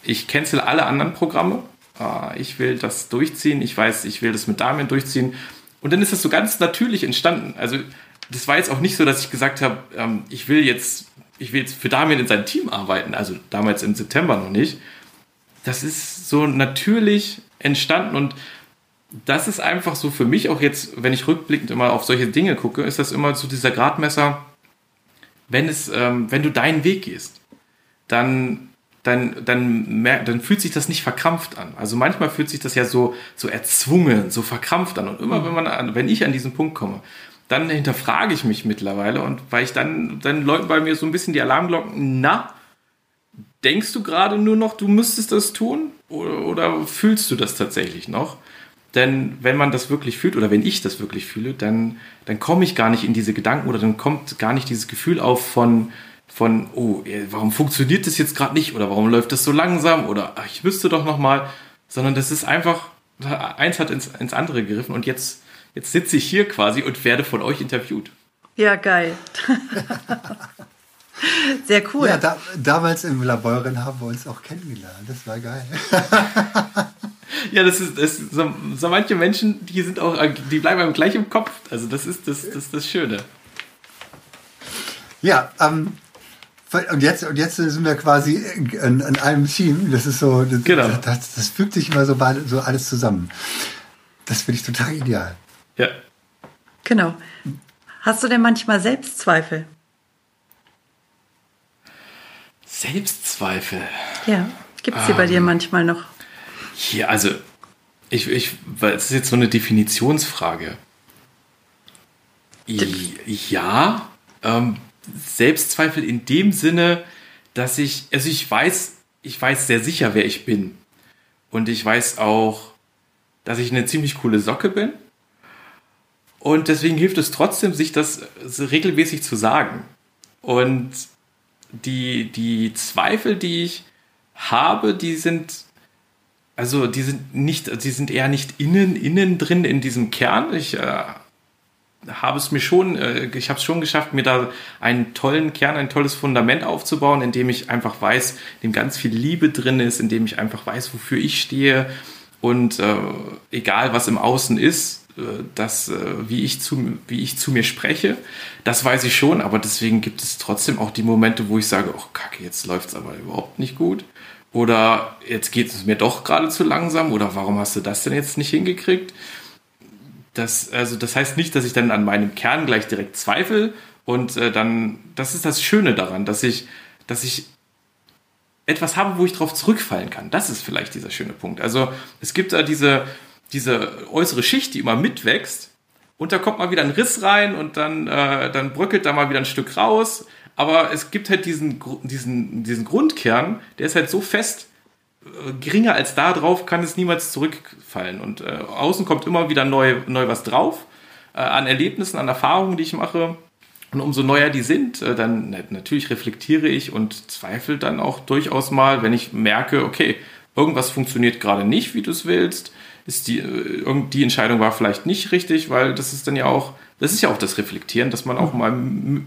ich cancel alle anderen Programme, äh, ich will das durchziehen, ich weiß, ich will das mit Damien durchziehen. Und dann ist das so ganz natürlich entstanden. Also das war jetzt auch nicht so, dass ich gesagt habe, ähm, ich will jetzt ich will jetzt für Damien in seinem Team arbeiten, also damals im September noch nicht. Das ist so natürlich entstanden und das ist einfach so für mich auch jetzt, wenn ich rückblickend immer auf solche Dinge gucke, ist das immer so dieser Gradmesser, wenn es, ähm, wenn du deinen Weg gehst, dann dann, dann, dann fühlt sich das nicht verkrampft an. Also manchmal fühlt sich das ja so, so erzwungen, so verkrampft an. Und immer, mhm. wenn man, wenn ich an diesen Punkt komme, dann hinterfrage ich mich mittlerweile und weil ich dann, dann läuten bei mir so ein bisschen die Alarmglocken, na, denkst du gerade nur noch, du müsstest das tun oder, oder, fühlst du das tatsächlich noch? Denn wenn man das wirklich fühlt oder wenn ich das wirklich fühle, dann, dann komme ich gar nicht in diese Gedanken oder dann kommt gar nicht dieses Gefühl auf von, von oh, warum funktioniert das jetzt gerade nicht oder warum läuft das so langsam oder ach, ich wüsste doch noch mal, sondern das ist einfach, eins hat ins, ins andere gegriffen und jetzt Jetzt sitze ich hier quasi und werde von euch interviewt. Ja, geil. [laughs] Sehr cool. Ja, da, damals im Laborin haben wir uns auch kennengelernt. Das war geil. [laughs] ja, das ist, das ist so, so, manche Menschen, die sind auch, die bleiben einem gleich im Kopf. Also das ist das, das, das Schöne. Ja, ähm, und jetzt, und jetzt sind wir quasi in, in einem Team. Das ist so, das, genau. das, das fügt sich immer so, so alles zusammen. Das finde ich total ideal. Ja. Genau. Hast du denn manchmal Selbstzweifel? Selbstzweifel? Ja. Gibt es die ähm, bei dir ähm, manchmal noch? Hier, also, ich, ich, das ist jetzt so eine Definitionsfrage. Ja, ähm, Selbstzweifel in dem Sinne, dass ich, also ich weiß, ich weiß sehr sicher, wer ich bin. Und ich weiß auch, dass ich eine ziemlich coole Socke bin. Und deswegen hilft es trotzdem, sich das regelmäßig zu sagen. Und die, die Zweifel, die ich habe, die sind, also die sind nicht, die sind eher nicht innen, innen drin in diesem Kern. Ich äh, habe es mir schon, äh, ich habe es schon geschafft, mir da einen tollen Kern, ein tolles Fundament aufzubauen, in dem ich einfach weiß, in dem ganz viel Liebe drin ist, in dem ich einfach weiß, wofür ich stehe. Und äh, egal was im Außen ist, äh, das, äh, wie ich, zu, wie ich zu mir spreche. Das weiß ich schon, aber deswegen gibt es trotzdem auch die Momente, wo ich sage, oh Kacke, jetzt läuft es aber überhaupt nicht gut. Oder jetzt geht es mir doch gerade zu langsam. Oder warum hast du das denn jetzt nicht hingekriegt? Das, also das heißt nicht, dass ich dann an meinem Kern gleich direkt zweifle. Und äh, dann, das ist das Schöne daran, dass ich, dass ich etwas habe, wo ich drauf zurückfallen kann. Das ist vielleicht dieser schöne Punkt. Also es gibt da diese, diese äußere Schicht, die immer mitwächst. Und da kommt mal wieder ein Riss rein und dann, äh, dann bröckelt da mal wieder ein Stück raus. Aber es gibt halt diesen, diesen, diesen Grundkern, der ist halt so fest, äh, geringer als da drauf kann es niemals zurückfallen. Und äh, außen kommt immer wieder neu, neu was drauf, äh, an Erlebnissen, an Erfahrungen, die ich mache. Und umso neuer die sind, äh, dann natürlich reflektiere ich und zweifle dann auch durchaus mal, wenn ich merke, okay, irgendwas funktioniert gerade nicht, wie du es willst ist die, äh, die Entscheidung war vielleicht nicht richtig, weil das ist dann ja auch, das ist ja auch das Reflektieren, dass man auch mal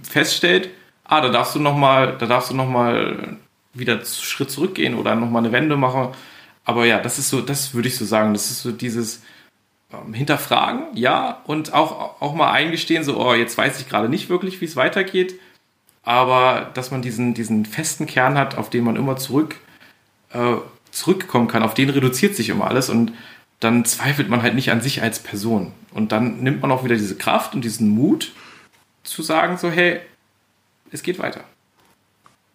feststellt, ah, da darfst du noch mal, da darfst du noch mal wieder einen Schritt zurückgehen oder noch mal eine Wende machen. Aber ja, das ist so, das würde ich so sagen, das ist so dieses ähm, Hinterfragen, ja, und auch, auch mal eingestehen, so, oh, jetzt weiß ich gerade nicht wirklich, wie es weitergeht, aber dass man diesen, diesen festen Kern hat, auf den man immer zurück, äh, zurückkommen kann, auf den reduziert sich immer alles und dann zweifelt man halt nicht an sich als Person. Und dann nimmt man auch wieder diese Kraft und diesen Mut zu sagen, so, hey, es geht weiter.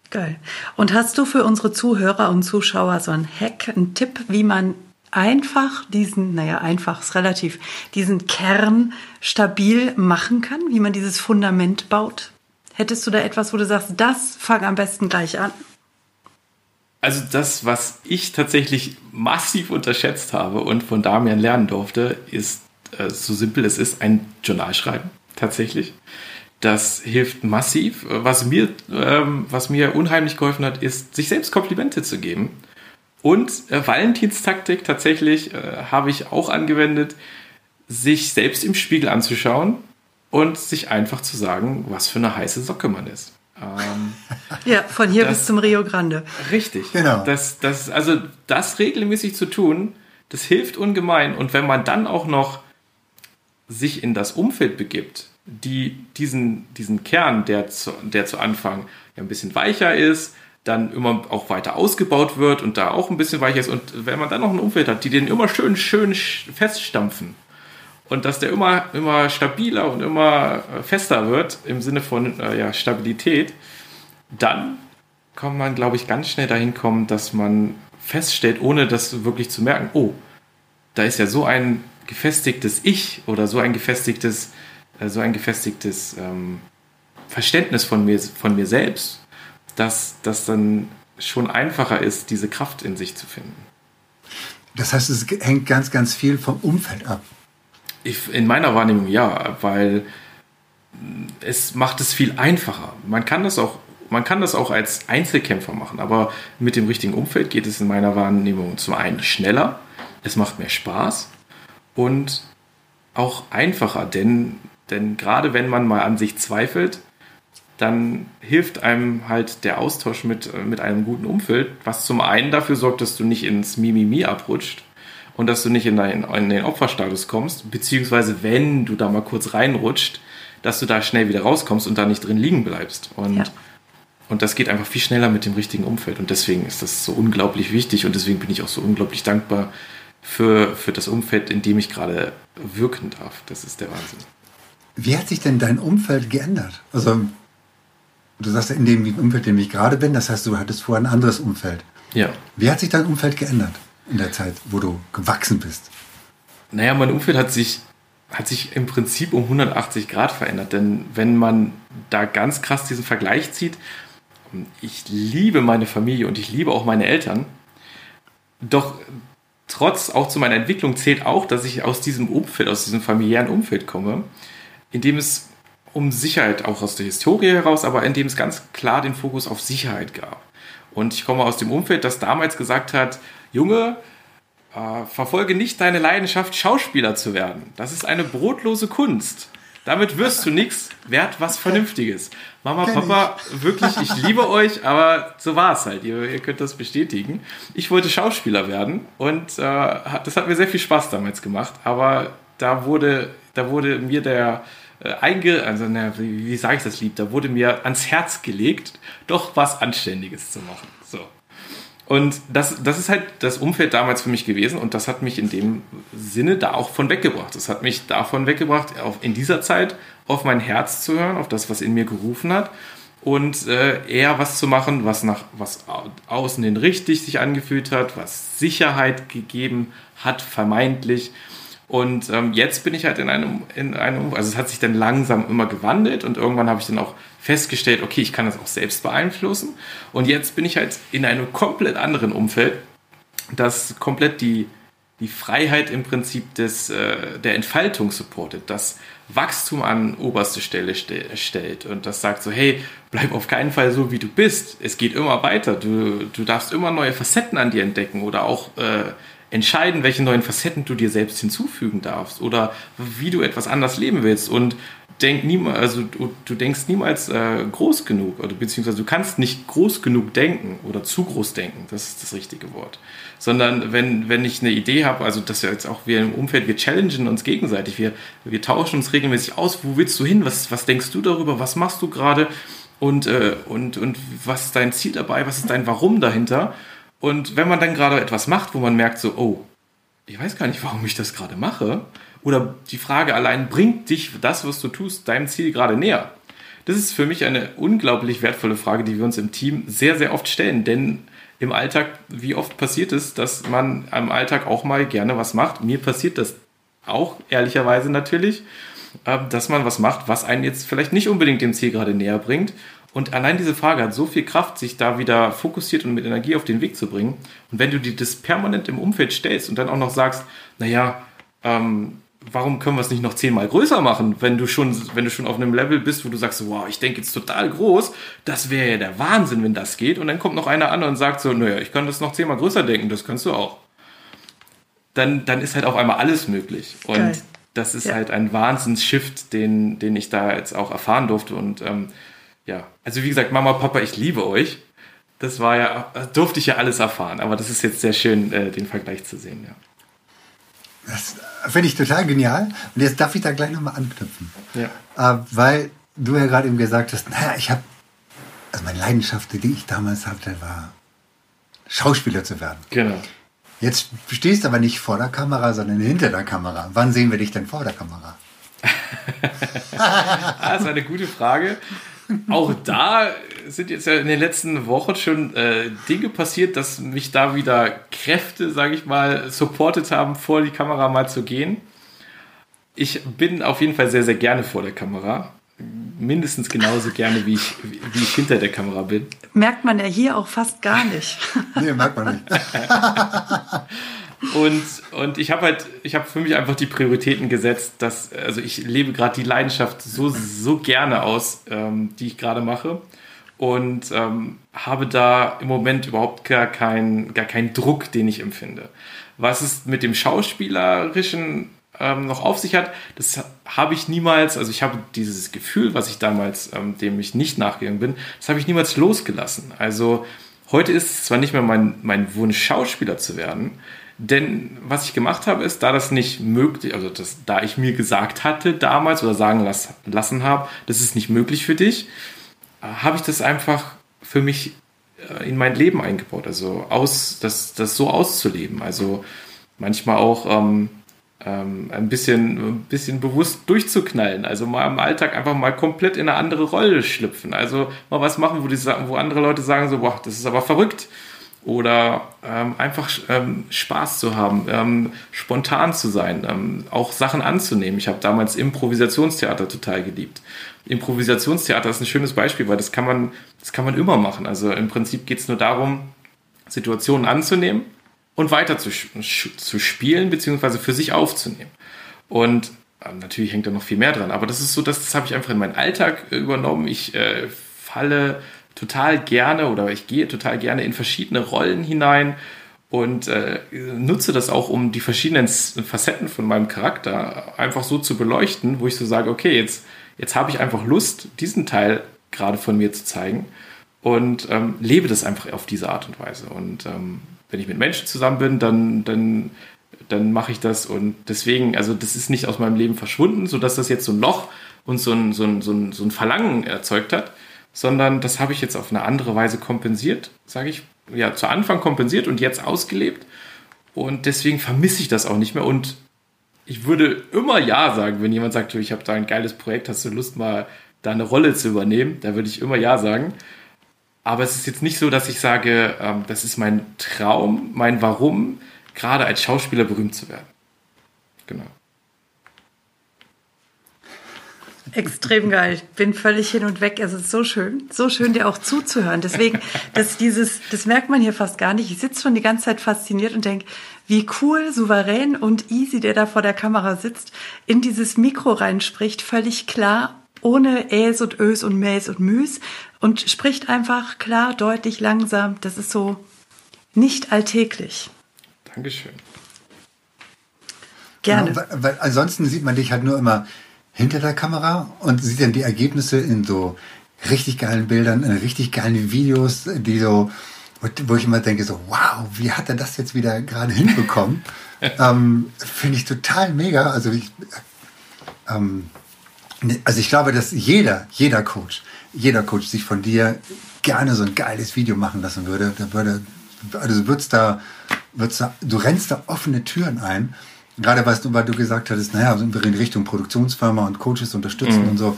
Geil. Und hast du für unsere Zuhörer und Zuschauer so einen Hack, einen Tipp, wie man einfach diesen, naja, einfach ist relativ, diesen Kern stabil machen kann, wie man dieses Fundament baut? Hättest du da etwas, wo du sagst, das fang am besten gleich an? Also das, was ich tatsächlich massiv unterschätzt habe und von Damian lernen durfte, ist, äh, so simpel es ist, ein Journal schreiben, tatsächlich. Das hilft massiv. Was mir, ähm, was mir unheimlich geholfen hat, ist, sich selbst Komplimente zu geben. Und äh, Valentinstaktik tatsächlich äh, habe ich auch angewendet, sich selbst im Spiegel anzuschauen und sich einfach zu sagen, was für eine heiße Socke man ist. Ähm, [laughs] ja, von hier das, bis zum Rio Grande. Richtig. Genau. Das, das, also das regelmäßig zu tun, das hilft ungemein. Und wenn man dann auch noch sich in das Umfeld begibt, die diesen, diesen Kern, der zu, der zu Anfang ja ein bisschen weicher ist, dann immer auch weiter ausgebaut wird und da auch ein bisschen weicher ist. Und wenn man dann noch ein Umfeld hat, die den immer schön, schön feststampfen, und dass der immer, immer stabiler und immer äh, fester wird im Sinne von äh, ja, Stabilität, dann kann man, glaube ich, ganz schnell dahin kommen, dass man feststellt, ohne das wirklich zu merken, oh, da ist ja so ein gefestigtes Ich oder so ein gefestigtes, so ein gefestigtes ähm, Verständnis von mir, von mir selbst, dass das dann schon einfacher ist, diese Kraft in sich zu finden. Das heißt, es hängt ganz, ganz viel vom Umfeld ab. Ich, in meiner Wahrnehmung ja, weil es macht es viel einfacher. Man kann das auch, man kann das auch als Einzelkämpfer machen, aber mit dem richtigen Umfeld geht es in meiner Wahrnehmung zum einen schneller, es macht mehr Spaß und auch einfacher, denn, denn gerade wenn man mal an sich zweifelt, dann hilft einem halt der Austausch mit, mit einem guten Umfeld, was zum einen dafür sorgt, dass du nicht ins Mimimi abrutscht und dass du nicht in, dein, in den Opferstatus kommst, beziehungsweise wenn du da mal kurz reinrutscht, dass du da schnell wieder rauskommst und da nicht drin liegen bleibst. Und, ja. und das geht einfach viel schneller mit dem richtigen Umfeld. Und deswegen ist das so unglaublich wichtig und deswegen bin ich auch so unglaublich dankbar für, für das Umfeld, in dem ich gerade wirken darf. Das ist der Wahnsinn. Wie hat sich denn dein Umfeld geändert? Also, du sagst in dem Umfeld, in dem ich gerade bin, das heißt, du hattest vorher ein anderes Umfeld. Ja. Wie hat sich dein Umfeld geändert? in der Zeit, wo du gewachsen bist? Naja, mein Umfeld hat sich, hat sich im Prinzip um 180 Grad verändert. Denn wenn man da ganz krass diesen Vergleich zieht, ich liebe meine Familie und ich liebe auch meine Eltern. Doch trotz auch zu meiner Entwicklung zählt auch, dass ich aus diesem Umfeld, aus diesem familiären Umfeld komme, in dem es um Sicherheit auch aus der Historie heraus, aber in dem es ganz klar den Fokus auf Sicherheit gab. Und ich komme aus dem Umfeld, das damals gesagt hat, Junge, äh, verfolge nicht deine Leidenschaft, Schauspieler zu werden. Das ist eine brotlose Kunst. Damit wirst du nichts, werd was Vernünftiges. Mama, Papa, wirklich, ich liebe euch, aber so war es halt. Ihr, ihr, könnt das bestätigen. Ich wollte Schauspieler werden und äh, das hat mir sehr viel Spaß damals gemacht. Aber da wurde, da wurde mir der äh, einge, also na, wie, wie sage ich das lieb, da wurde mir ans Herz gelegt, doch was Anständiges zu machen. So. Und das, das ist halt das Umfeld damals für mich gewesen und das hat mich in dem Sinne da auch von weggebracht. Das hat mich davon weggebracht, auf, in dieser Zeit auf mein Herz zu hören, auf das, was in mir gerufen hat und äh, eher was zu machen, was nach was außen hin richtig sich angefühlt hat, was Sicherheit gegeben hat, vermeintlich. Und ähm, jetzt bin ich halt in einem, in einem, also es hat sich dann langsam immer gewandelt und irgendwann habe ich dann auch festgestellt, okay, ich kann das auch selbst beeinflussen. Und jetzt bin ich halt in einem komplett anderen Umfeld, das komplett die, die Freiheit im Prinzip des, äh, der Entfaltung supportet, das Wachstum an oberste Stelle ste stellt und das sagt so, hey, bleib auf keinen Fall so, wie du bist. Es geht immer weiter. Du, du darfst immer neue Facetten an dir entdecken oder auch äh, entscheiden, welche neuen Facetten du dir selbst hinzufügen darfst oder wie du etwas anders leben willst. Und denk niemals, also du, denkst niemals äh, groß genug oder beziehungsweise du kannst nicht groß genug denken oder zu groß denken, das ist das richtige Wort. Sondern wenn, wenn ich eine Idee habe, also dass wir jetzt auch wir im Umfeld, wir challengen uns gegenseitig, wir, wir tauschen uns regelmäßig aus, wo willst du hin, was, was denkst du darüber, was machst du gerade? Und, äh, und, und was ist dein Ziel dabei, was ist dein Warum dahinter. Und wenn man dann gerade etwas macht, wo man merkt so, oh, ich weiß gar nicht, warum ich das gerade mache. Oder die Frage allein, bringt dich das, was du tust, deinem Ziel gerade näher? Das ist für mich eine unglaublich wertvolle Frage, die wir uns im Team sehr, sehr oft stellen. Denn im Alltag, wie oft passiert es, dass man am Alltag auch mal gerne was macht? Mir passiert das auch, ehrlicherweise natürlich, äh, dass man was macht, was einen jetzt vielleicht nicht unbedingt dem Ziel gerade näher bringt. Und allein diese Frage hat so viel Kraft, sich da wieder fokussiert und mit Energie auf den Weg zu bringen. Und wenn du dir das permanent im Umfeld stellst und dann auch noch sagst, naja, ähm, warum können wir es nicht noch zehnmal größer machen, wenn du schon, wenn du schon auf einem Level bist, wo du sagst, wow, ich denke jetzt total groß, das wäre ja der Wahnsinn, wenn das geht. Und dann kommt noch einer an und sagt so, naja, ich kann das noch zehnmal größer denken, das kannst du auch. Dann, dann ist halt auf einmal alles möglich. Und Geil. das ist ja. halt ein Wahnsinns-Shift, den, den ich da jetzt auch erfahren durfte. Und ähm, ja, also wie gesagt, Mama, Papa, ich liebe euch. Das war ja, durfte ich ja alles erfahren. Aber das ist jetzt sehr schön, äh, den Vergleich zu sehen, ja. Das finde ich total genial. Und jetzt darf ich da gleich nochmal anknüpfen. Ja. Äh, weil du ja gerade eben gesagt hast, naja, ich habe, also meine Leidenschaft, die ich damals hatte, war Schauspieler zu werden. Genau. Jetzt stehst du aber nicht vor der Kamera, sondern hinter der Kamera. Wann sehen wir dich denn vor der Kamera? [laughs] das ist eine gute Frage auch da sind jetzt ja in den letzten Wochen schon äh, Dinge passiert, dass mich da wieder Kräfte, sage ich mal, supportet haben, vor die Kamera mal zu gehen. Ich bin auf jeden Fall sehr, sehr gerne vor der Kamera. Mindestens genauso gerne, wie ich, wie ich hinter der Kamera bin. Merkt man ja hier auch fast gar nicht. nee, merkt man nicht. [laughs] Und, und ich habe halt, ich habe für mich einfach die Prioritäten gesetzt, dass, also ich lebe gerade die Leidenschaft so, so gerne aus, ähm, die ich gerade mache. Und ähm, habe da im Moment überhaupt gar keinen gar keinen Druck, den ich empfinde. Was es mit dem Schauspielerischen ähm, noch auf sich hat, das habe ich niemals, also ich habe dieses Gefühl, was ich damals, ähm, dem ich nicht nachgegangen bin, das habe ich niemals losgelassen. Also heute ist es zwar nicht mehr mein, mein Wunsch, Schauspieler zu werden, denn was ich gemacht habe, ist, da das nicht möglich, also das, da ich mir gesagt hatte damals oder sagen las, lassen habe, das ist nicht möglich für dich, habe ich das einfach für mich äh, in mein Leben eingebaut. Also aus, das, das so auszuleben. Also manchmal auch ähm, ähm, ein bisschen, ein bisschen bewusst durchzuknallen. Also mal im Alltag einfach mal komplett in eine andere Rolle schlüpfen. Also mal was machen, wo, die, wo andere Leute sagen so, boah, das ist aber verrückt oder ähm, einfach ähm, Spaß zu haben, ähm, spontan zu sein, ähm, auch Sachen anzunehmen. Ich habe damals Improvisationstheater total geliebt. Improvisationstheater ist ein schönes Beispiel, weil das kann man, das kann man immer machen. Also im Prinzip geht es nur darum, Situationen anzunehmen und weiter zu, zu spielen, beziehungsweise für sich aufzunehmen. Und äh, natürlich hängt da noch viel mehr dran, aber das ist so, das, das habe ich einfach in meinen Alltag übernommen. Ich äh, falle total gerne oder ich gehe total gerne in verschiedene Rollen hinein und äh, nutze das auch, um die verschiedenen Facetten von meinem Charakter einfach so zu beleuchten, wo ich so sage, okay, jetzt, jetzt habe ich einfach Lust, diesen Teil gerade von mir zu zeigen und ähm, lebe das einfach auf diese Art und Weise. Und ähm, wenn ich mit Menschen zusammen bin, dann, dann, dann mache ich das und deswegen, also das ist nicht aus meinem Leben verschwunden, sodass das jetzt so ein Loch und so ein, so ein, so ein, so ein Verlangen erzeugt hat, sondern das habe ich jetzt auf eine andere Weise kompensiert, sage ich, ja, zu Anfang kompensiert und jetzt ausgelebt. Und deswegen vermisse ich das auch nicht mehr. Und ich würde immer Ja sagen, wenn jemand sagt, ich habe da ein geiles Projekt, hast du Lust mal da eine Rolle zu übernehmen? Da würde ich immer Ja sagen. Aber es ist jetzt nicht so, dass ich sage, ähm, das ist mein Traum, mein Warum, gerade als Schauspieler berühmt zu werden. Genau. Extrem geil. Bin völlig hin und weg. Es ist so schön, so schön, dir auch zuzuhören. Deswegen, [laughs] dass dieses, das merkt man hier fast gar nicht. Ich sitze schon die ganze Zeit fasziniert und denke, wie cool, souverän und easy der da vor der Kamera sitzt, in dieses Mikro reinspricht, völlig klar, ohne Äs und Ös und Mäs und Müs und spricht einfach klar, deutlich, langsam. Das ist so nicht alltäglich. Dankeschön. Gerne. Genau, weil, weil ansonsten sieht man dich halt nur immer hinter der Kamera und sieht dann die Ergebnisse in so richtig geilen Bildern, in richtig geilen Videos, die so, wo ich immer denke so, wow, wie hat er das jetzt wieder gerade hinbekommen? [laughs] ähm, Finde ich total mega. Also ich, ähm, ne, also ich glaube, dass jeder, jeder Coach, jeder Coach sich von dir gerne so ein geiles Video machen lassen würde. Da würde, also wird's da wird's da, du rennst da offene Türen ein. Gerade weißt du, weil du gesagt hattest, naja, sind wir in Richtung Produktionsfirma und Coaches unterstützen mhm. und so.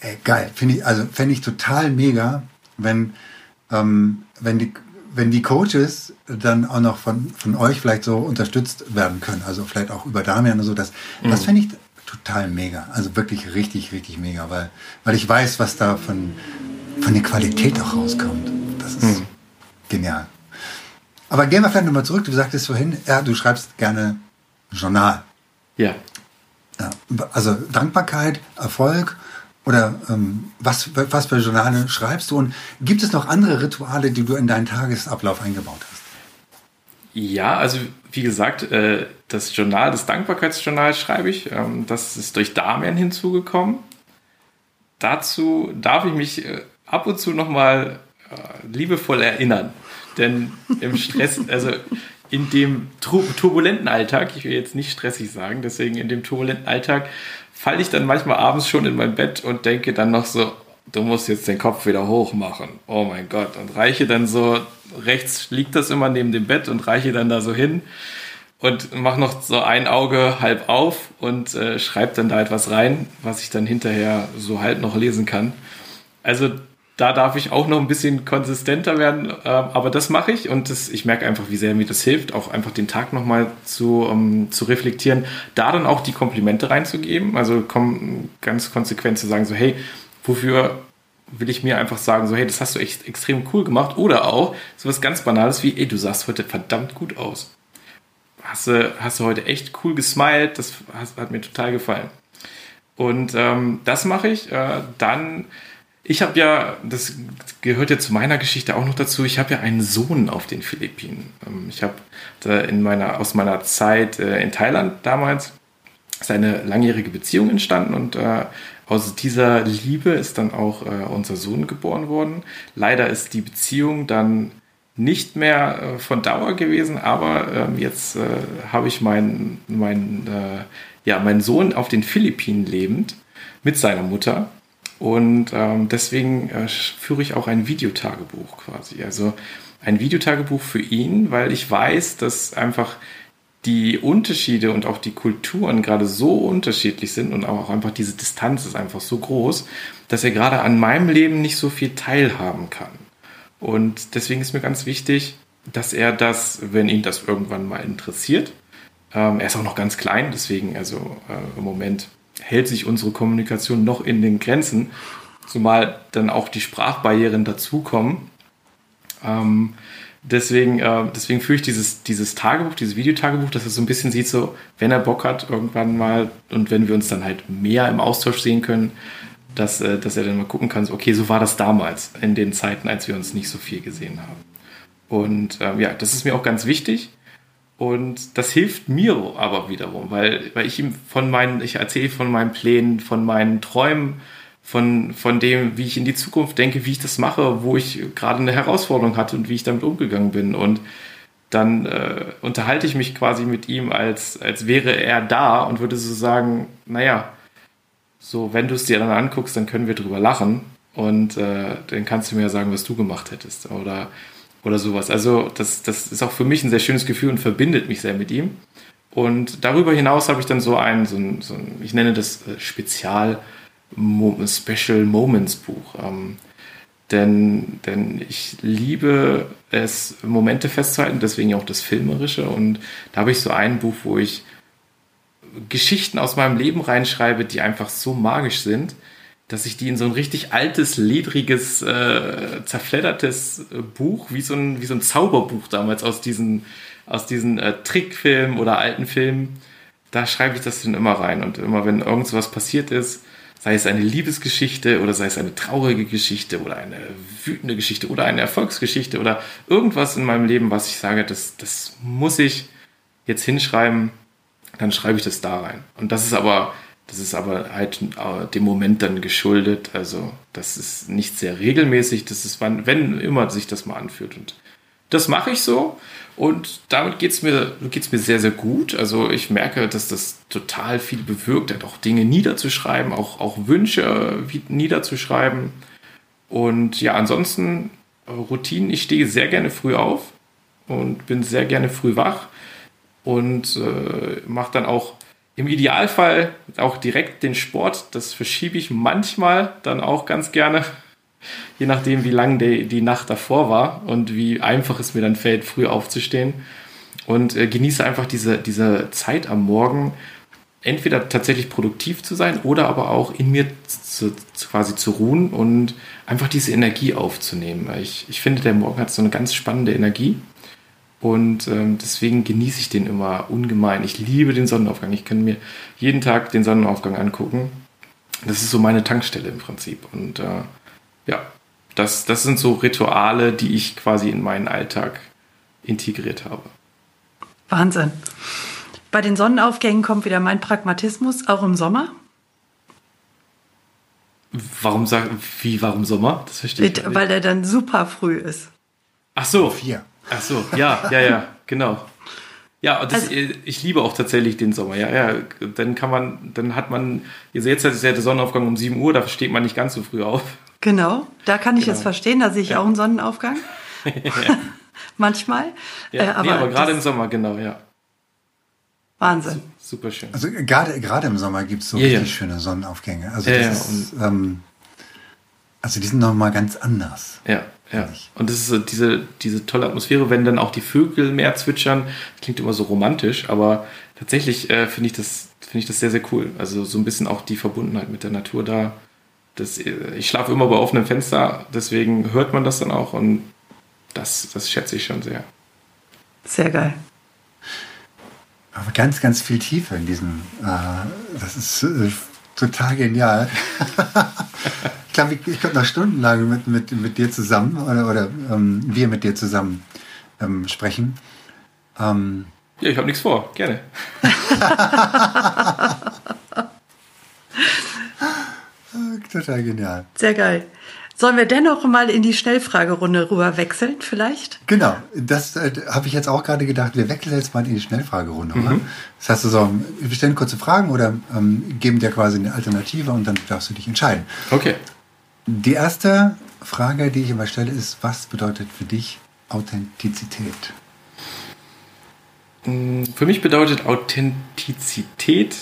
Ey, geil, finde ich, also fände ich total mega, wenn, ähm, wenn die, wenn die Coaches dann auch noch von, von euch vielleicht so unterstützt werden können, also vielleicht auch über Damian und so, das, mhm. das fände ich total mega. Also wirklich richtig, richtig mega, weil, weil ich weiß, was da von, von der Qualität auch rauskommt. Das ist mhm. genial. Aber gehen wir vielleicht nochmal zurück. Du sagtest vorhin, ja, du schreibst gerne Journal. Ja. ja also Dankbarkeit, Erfolg oder ähm, was, was für Journale schreibst du? Und gibt es noch andere Rituale, die du in deinen Tagesablauf eingebaut hast? Ja, also wie gesagt, äh, das Journal, das Dankbarkeitsjournal schreibe ich. Ähm, das ist durch Damian hinzugekommen. Dazu darf ich mich äh, ab und zu nochmal äh, liebevoll erinnern. Denn im Stress, also in dem turbulenten Alltag, ich will jetzt nicht stressig sagen, deswegen in dem turbulenten Alltag falle ich dann manchmal abends schon in mein Bett und denke dann noch so, du musst jetzt den Kopf wieder hoch machen. Oh mein Gott. Und reiche dann so, rechts liegt das immer neben dem Bett und reiche dann da so hin und mache noch so ein Auge halb auf und äh, schreibe dann da etwas rein, was ich dann hinterher so halt noch lesen kann. Also da darf ich auch noch ein bisschen konsistenter werden, äh, aber das mache ich und das, ich merke einfach, wie sehr mir das hilft, auch einfach den Tag nochmal zu, um, zu reflektieren, da dann auch die Komplimente reinzugeben, also komm, ganz konsequent zu sagen, so hey, wofür will ich mir einfach sagen, so hey, das hast du echt extrem cool gemacht oder auch so was ganz Banales wie, ey, du sahst heute verdammt gut aus. Hast du, hast du heute echt cool gesmiled, das hat, hat mir total gefallen. Und ähm, das mache ich. Äh, dann ich habe ja, das gehört ja zu meiner Geschichte auch noch dazu, ich habe ja einen Sohn auf den Philippinen. Ähm, ich habe in meiner, aus meiner Zeit äh, in Thailand damals ist eine langjährige Beziehung entstanden und äh, aus dieser Liebe ist dann auch äh, unser Sohn geboren worden. Leider ist die Beziehung dann nicht mehr von Dauer gewesen, aber ähm, jetzt habe ich meinen mein, ja, meinen Sohn auf den Philippinen lebend mit seiner Mutter und ähm, deswegen äh, führe ich auch ein Videotagebuch quasi. Also ein Videotagebuch für ihn, weil ich weiß, dass einfach die Unterschiede und auch die Kulturen gerade so unterschiedlich sind und auch einfach diese Distanz ist einfach so groß, dass er gerade an meinem Leben nicht so viel teilhaben kann. Und deswegen ist mir ganz wichtig, dass er das, wenn ihn das irgendwann mal interessiert, ähm, er ist auch noch ganz klein, deswegen also äh, im Moment hält sich unsere Kommunikation noch in den Grenzen, zumal dann auch die Sprachbarrieren dazukommen. Ähm, deswegen, äh, deswegen führe ich dieses, dieses Tagebuch, dieses Videotagebuch, dass er so ein bisschen sieht, so, wenn er Bock hat, irgendwann mal und wenn wir uns dann halt mehr im Austausch sehen können, dass, äh, dass er dann mal gucken kann, so, okay, so war das damals, in den Zeiten, als wir uns nicht so viel gesehen haben. Und äh, ja, das ist mir auch ganz wichtig. Und das hilft mir aber wiederum, weil, weil ich ihm von meinen, ich erzähle von meinen Plänen, von meinen Träumen, von, von dem, wie ich in die Zukunft denke, wie ich das mache, wo ich gerade eine Herausforderung hatte und wie ich damit umgegangen bin. Und dann äh, unterhalte ich mich quasi mit ihm, als, als wäre er da und würde so sagen, naja, so, wenn du es dir dann anguckst, dann können wir drüber lachen und äh, dann kannst du mir ja sagen, was du gemacht hättest. Oder oder sowas. Also das, das ist auch für mich ein sehr schönes Gefühl und verbindet mich sehr mit ihm. Und darüber hinaus habe ich dann so ein, so ein, so ein ich nenne das äh, Spezial Special Moments Buch. Ähm, denn, denn ich liebe es, Momente festzuhalten, deswegen auch das Filmerische. Und da habe ich so ein Buch, wo ich Geschichten aus meinem Leben reinschreibe, die einfach so magisch sind, dass ich die in so ein richtig altes, ledriges, äh, zerfleddertes äh, Buch, wie so, ein, wie so ein Zauberbuch damals aus diesen, aus diesen äh, Trickfilmen oder alten Filmen, da schreibe ich das dann immer rein. Und immer wenn irgendwas passiert ist, sei es eine Liebesgeschichte oder sei es eine traurige Geschichte oder eine wütende Geschichte oder eine Erfolgsgeschichte oder irgendwas in meinem Leben, was ich sage, das, das muss ich jetzt hinschreiben, dann schreibe ich das da rein. Und das ist aber das ist aber halt äh, dem Moment dann geschuldet. Also das ist nicht sehr regelmäßig. Das ist, wann, wenn immer sich das mal anfühlt. Und das mache ich so. Und damit geht es mir, geht's mir sehr, sehr gut. Also ich merke, dass das total viel bewirkt hat, auch Dinge niederzuschreiben, auch, auch Wünsche niederzuschreiben. Und ja, ansonsten Routinen. Ich stehe sehr gerne früh auf und bin sehr gerne früh wach und äh, mache dann auch im Idealfall auch direkt den Sport. Das verschiebe ich manchmal dann auch ganz gerne, je nachdem, wie lang die, die Nacht davor war und wie einfach es mir dann fällt, früh aufzustehen. Und äh, genieße einfach diese, diese Zeit am Morgen, entweder tatsächlich produktiv zu sein oder aber auch in mir zu, zu, quasi zu ruhen und einfach diese Energie aufzunehmen. Ich, ich finde, der Morgen hat so eine ganz spannende Energie und ähm, deswegen genieße ich den immer ungemein. Ich liebe den Sonnenaufgang. Ich kann mir jeden Tag den Sonnenaufgang angucken. Das ist so meine Tankstelle im Prinzip. Und äh, ja, das, das sind so Rituale, die ich quasi in meinen Alltag integriert habe. Wahnsinn. Bei den Sonnenaufgängen kommt wieder mein Pragmatismus, auch im Sommer. Warum sag, wie, warum Sommer? Das verstehe ich. Weil der dann super früh ist. Ach so. Vier. Ach so, ja, ja, ja, genau. Ja, das, also, ich liebe auch tatsächlich den Sommer. Ja, ja, dann kann man, dann hat man, also jetzt ist ja der Sonnenaufgang um 7 Uhr, da steht man nicht ganz so früh auf. Genau, da kann ich genau. es verstehen, da sehe ich ja. auch einen Sonnenaufgang. [laughs] [laughs] Manchmal. Ja, äh, aber, nee, aber gerade im Sommer, genau, ja. Wahnsinn. Super schön. Also gerade, gerade im Sommer gibt es so ja, richtig ja. schöne Sonnenaufgänge. Also, das ist, ähm, also die sind nochmal ganz anders. Ja. Ja, und das ist so diese, diese tolle Atmosphäre, wenn dann auch die Vögel mehr zwitschern. Das klingt immer so romantisch, aber tatsächlich äh, finde ich, das, find ich das sehr, sehr cool. Also so ein bisschen auch die Verbundenheit mit der Natur da. Das, äh, ich schlafe immer bei offenem Fenster, deswegen hört man das dann auch und das, das schätze ich schon sehr. Sehr geil. Aber ganz, ganz viel tiefer in diesem, äh, das ist äh, total genial. [laughs] ich glaube, ich, ich könnte noch stundenlang mit, mit, mit dir zusammen oder, oder ähm, wir mit dir zusammen ähm, sprechen. Ähm, ja, ich habe nichts vor. Gerne. [laughs] Total genial. Sehr geil. Sollen wir dennoch mal in die Schnellfragerunde rüber wechseln, vielleicht? Genau, das äh, habe ich jetzt auch gerade gedacht. Wir wechseln jetzt mal in die Schnellfragerunde. Mhm. Das heißt also, wir stellen kurze Fragen oder ähm, geben dir quasi eine Alternative und dann darfst du dich entscheiden. Okay. Die erste Frage, die ich immer stelle, ist, was bedeutet für dich Authentizität? Mm, für mich bedeutet Authentizität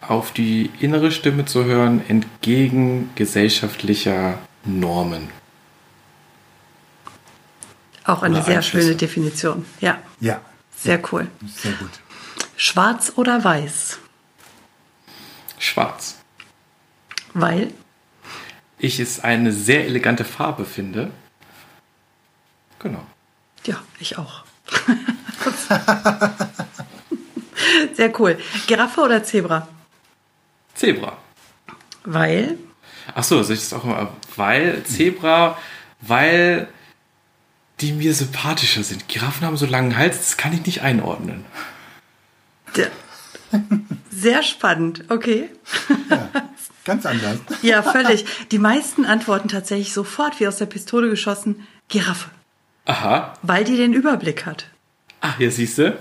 auf die innere Stimme zu hören, entgegen gesellschaftlicher Normen. Auch eine oder sehr schöne Definition. Ja. Ja. Sehr cool. Sehr gut. Schwarz oder weiß? Schwarz. Weil? Ich es eine sehr elegante Farbe finde. Genau. Ja, ich auch. [laughs] sehr cool. Giraffe oder Zebra? Zebra. Weil? Ach so, soll ich das auch mal. Weil Zebra, weil die mir sympathischer sind. Giraffen haben so langen Hals, das kann ich nicht einordnen. Sehr spannend, okay. Ja, ganz anders. [laughs] Ja, völlig. Die meisten antworten tatsächlich sofort wie aus der Pistole geschossen, Giraffe. Aha. Weil die den Überblick hat. Ach, hier siehst du.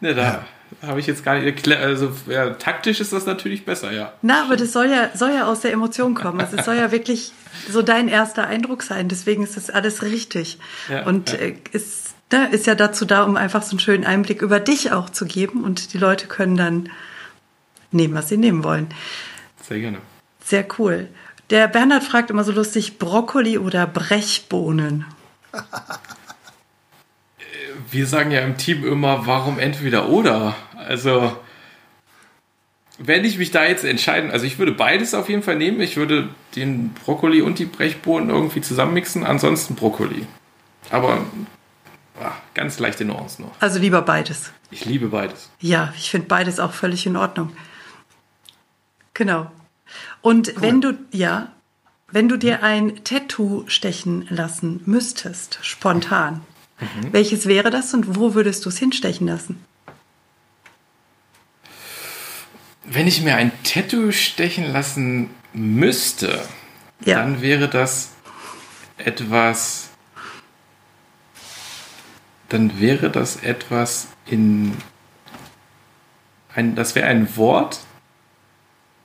Ne, da. Ja habe ich jetzt gar nicht erklärt. Also ja, taktisch ist das natürlich besser, ja. Na, aber das soll ja, soll ja aus der Emotion kommen. Also es soll ja wirklich so dein erster Eindruck sein. Deswegen ist das alles richtig. Ja, und ja. Äh, ist, ne, ist ja dazu da, um einfach so einen schönen Einblick über dich auch zu geben. Und die Leute können dann nehmen, was sie nehmen wollen. Sehr gerne. Sehr cool. Der Bernhard fragt immer so lustig, Brokkoli oder Brechbohnen? wir sagen ja im Team immer, warum entweder oder? Also, wenn ich mich da jetzt entscheiden, also ich würde beides auf jeden Fall nehmen. Ich würde den Brokkoli und die Brechbohnen irgendwie zusammenmixen, ansonsten Brokkoli. Aber ach, ganz leichte Nuancen noch. Also lieber beides. Ich liebe beides. Ja, ich finde beides auch völlig in Ordnung. Genau. Und cool. wenn du, ja, wenn du dir ein Tattoo stechen lassen müsstest, spontan, Mhm. Welches wäre das und wo würdest du es hinstechen lassen? Wenn ich mir ein Tattoo stechen lassen müsste, ja. dann wäre das etwas. Dann wäre das etwas in. Ein, das wäre ein Wort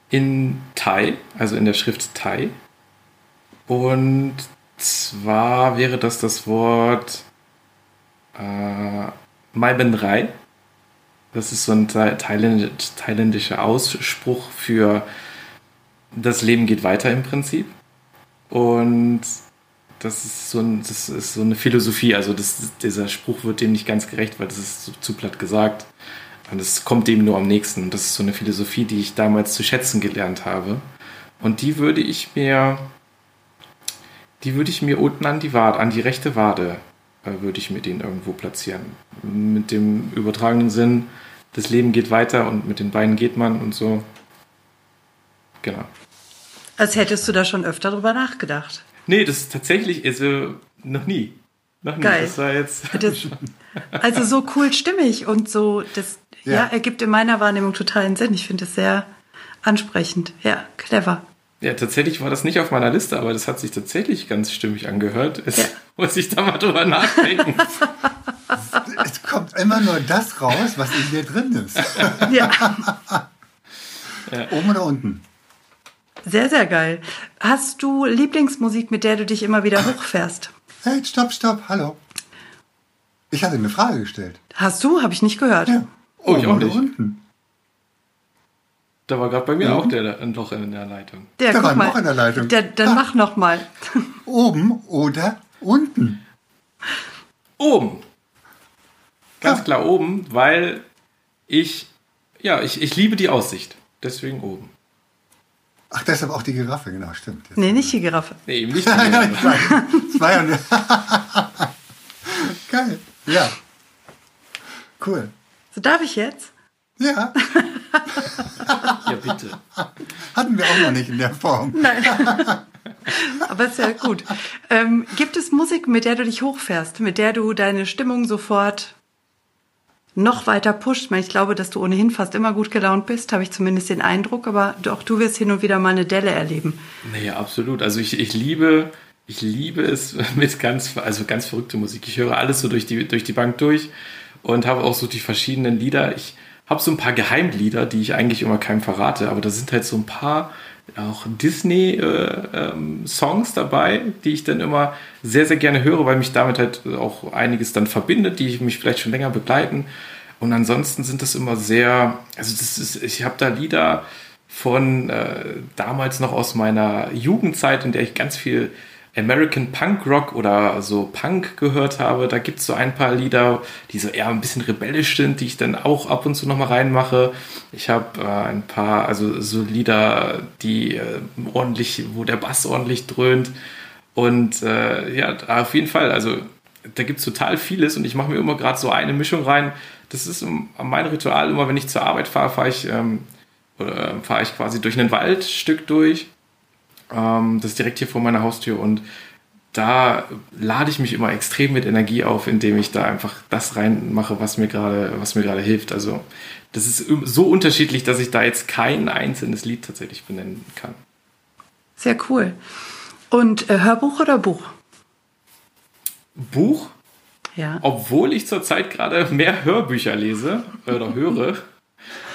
in Thai, also in der Schrift Thai. Und zwar wäre das das Wort äh, Mai Ben Rai. Das ist so ein thailändischer Ausspruch für das Leben geht weiter im Prinzip. Und das ist so, ein, das ist so eine Philosophie. Also das, dieser Spruch wird dem nicht ganz gerecht, weil das ist zu, zu platt gesagt. Und es kommt dem nur am nächsten. Und das ist so eine Philosophie, die ich damals zu schätzen gelernt habe. Und die würde ich mir, die würde ich mir unten an die Wade, an die rechte Wade, äh, würde ich mir den irgendwo platzieren. Mit dem übertragenen Sinn, das Leben geht weiter und mit den Beinen geht man und so. Genau. Als hättest du da schon öfter drüber nachgedacht. Nee, das ist tatsächlich, also noch nie. Noch. Geil. Das war jetzt. [laughs] Das, also so cool stimmig und so, das ja. ja ergibt in meiner Wahrnehmung totalen Sinn. Ich finde es sehr ansprechend. Ja, clever. Ja, tatsächlich war das nicht auf meiner Liste, aber das hat sich tatsächlich ganz stimmig angehört. [laughs] Es, ja. Muss ich da mal drüber nachdenken. [laughs] es kommt immer nur das raus, was in dir drin ist. Ja. ja. Oben oder unten? Sehr, sehr geil. Hast du Lieblingsmusik, mit der du dich immer wieder hochfährst? Hey, stopp, stopp, hallo. Ich hatte eine Frage gestellt. Hast du? Habe ich nicht gehört. Ja. Oh, ich auch nicht. Unten. Da war gerade bei mir mhm. auch der, ein Loch in der Leitung. Der, da war ein Loch in der Leitung. Der, dann ah. mach noch mal. Oben oder unten? Oben. Ganz ja. klar oben, weil ich, ja, ich, ich liebe die Aussicht. Deswegen oben. Ach, deshalb auch die Giraffe, genau, stimmt. Jetzt nee, nicht die Giraffe. Nee, eben nicht die Giraffe. [laughs] zwei, [laughs] Geil, ja. Cool. So darf ich jetzt? Ja. ja, bitte. Hatten wir auch noch nicht in der Form. Nein. Aber ist ja gut. Ähm, gibt es Musik, mit der du dich hochfährst, mit der du deine Stimmung sofort noch weiter pusht. Ich glaube, dass du ohnehin fast immer gut gelaunt bist, habe ich zumindest den Eindruck, aber auch du wirst hin und wieder mal eine Delle erleben. Naja, absolut. Also ich, ich liebe, ich liebe es [laughs] mit ganz, also ganz verrückte Musik. Ich höre alles so durch die, durch die Bank durch und habe auch so die verschiedenen Lieder. Ich habe so ein paar Geheimlieder, die ich eigentlich immer keinem verrate, aber da sind halt so ein paar auch Disney-Songs äh, ähm, dabei, die ich dann immer sehr, sehr gerne höre, weil mich damit halt auch einiges dann verbindet, die mich vielleicht schon länger begleiten. Und ansonsten sind das immer sehr, also das ist, ich habe da Lieder von äh, damals noch aus meiner Jugendzeit, in der ich ganz viel American Punk Rock oder so Punk gehört habe. Da gibt es so ein paar Lieder, die so eher ein bisschen rebellisch sind, die ich dann auch ab und zu nochmal reinmache. Ich habe äh, ein paar, also so Lieder, die äh, ordentlich, wo der Bass ordentlich dröhnt. Und äh, ja, auf jeden Fall, also da gibt es total vieles und ich mache mir immer gerade so eine Mischung rein. Das ist mein Ritual, immer wenn ich zur Arbeit fahre, fahre ich, ähm, oder fahre ich quasi durch ein Waldstück durch ähm, das ist direkt hier vor meiner Haustür und da lade ich mich immer extrem mit Energie auf, indem ich da einfach das reinmache, was mir gerade, was mir gerade hilft. Also das ist so unterschiedlich, dass ich da jetzt kein einzelnes Lied tatsächlich benennen kann. Sehr cool. Und äh, Hörbuch oder Buch? Buch? Ja. Obwohl ich zurzeit gerade mehr Hörbücher lese oder höre. [laughs]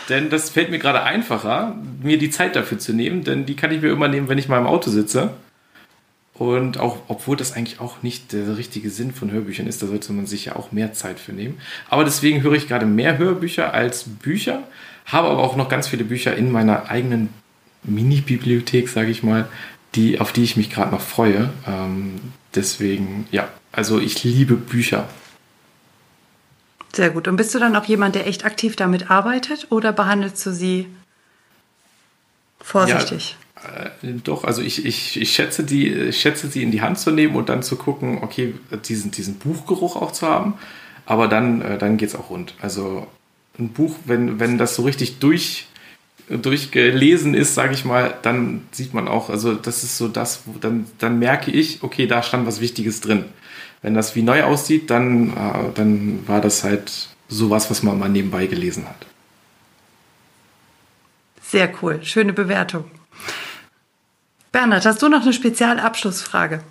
Denn das fällt mir gerade einfacher, mir die Zeit dafür zu nehmen, denn die kann ich mir immer nehmen, wenn ich mal im Auto sitze. Und auch, obwohl das eigentlich auch nicht der richtige Sinn von Hörbüchern ist, da sollte man sich ja auch mehr Zeit für nehmen. Aber deswegen höre ich gerade mehr Hörbücher als Bücher, habe aber auch noch ganz viele Bücher in meiner eigenen Mini-Bibliothek, sage ich mal, die, auf die ich mich gerade noch freue. Ähm, deswegen, ja, also ich liebe Bücher. Sehr gut. Und bist du dann auch jemand, der echt aktiv damit arbeitet oder behandelst du sie vorsichtig? Ja, äh, doch, also ich, ich, ich, schätze die, ich schätze sie in die Hand zu nehmen und dann zu gucken, okay, diesen, diesen Buchgeruch auch zu haben. Aber dann, äh, dann geht es auch rund. Also ein Buch, wenn, wenn das so richtig durch, durchgelesen ist, sage ich mal, dann sieht man auch, also das ist so das, dann, dann merke ich, okay, da stand was Wichtiges drin. Wenn das wie neu aussieht, dann, äh, dann war das halt sowas, was man mal nebenbei gelesen hat. Sehr cool, schöne Bewertung. Bernhard, hast du noch eine Spezialabschlussfrage?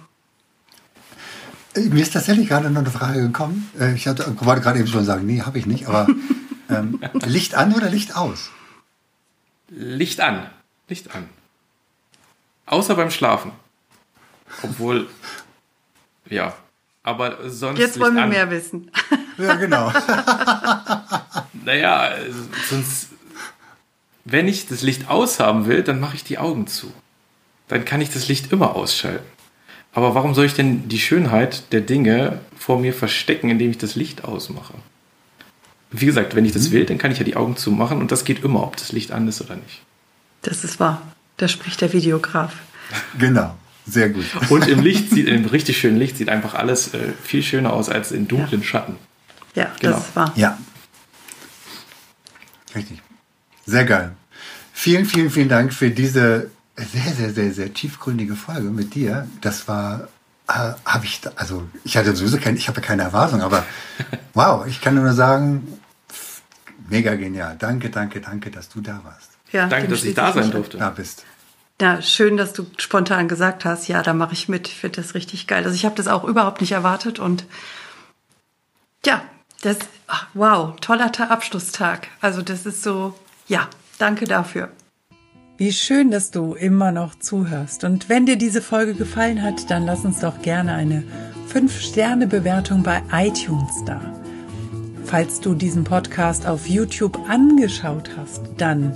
Mir ist tatsächlich gerade noch eine Frage gekommen. Äh, ich hatte, wollte gerade eben schon sagen, nee, habe ich nicht, aber [laughs] ähm, Licht an oder Licht aus? Licht an. Licht an. Außer beim Schlafen. Obwohl, ja, aber sonst. Jetzt wollen wir mehr wissen. Ja, genau. [laughs] naja, sonst, wenn ich das Licht aushaben will, dann mache ich die Augen zu. Dann kann ich das Licht immer ausschalten. Aber warum soll ich denn die Schönheit der Dinge vor mir verstecken, indem ich das Licht ausmache? Wie gesagt, wenn ich das mhm. will, dann kann ich ja die Augen zumachen und das geht immer, ob das Licht an ist oder nicht. Das ist wahr. Da spricht der Videograf. Genau. Sehr gut. Und im Licht sieht, im richtig schönen Licht sieht einfach alles äh, viel schöner aus als in dunklen ja. Schatten. Ja, genau. das wahr. Ja. Richtig. Sehr geil. Vielen, vielen, vielen Dank für diese sehr, sehr, sehr, sehr tiefgründige Folge mit dir. Das war, äh, habe ich, also ich hatte sowieso keine, ich habe keine Erwartung, aber [laughs] wow, ich kann nur sagen, mega genial. Danke, danke, danke, dass du da warst. Ja, danke, dass ich da sein durfte. Da bist. Ja, schön, dass du spontan gesagt hast, ja, da mache ich mit. Ich finde das richtig geil. Also ich habe das auch überhaupt nicht erwartet und ja, das, ach, wow, toller Abschlusstag. Also das ist so, ja, danke dafür. Wie schön, dass du immer noch zuhörst. Und wenn dir diese Folge gefallen hat, dann lass uns doch gerne eine 5-Sterne-Bewertung bei iTunes da. Falls du diesen Podcast auf YouTube angeschaut hast, dann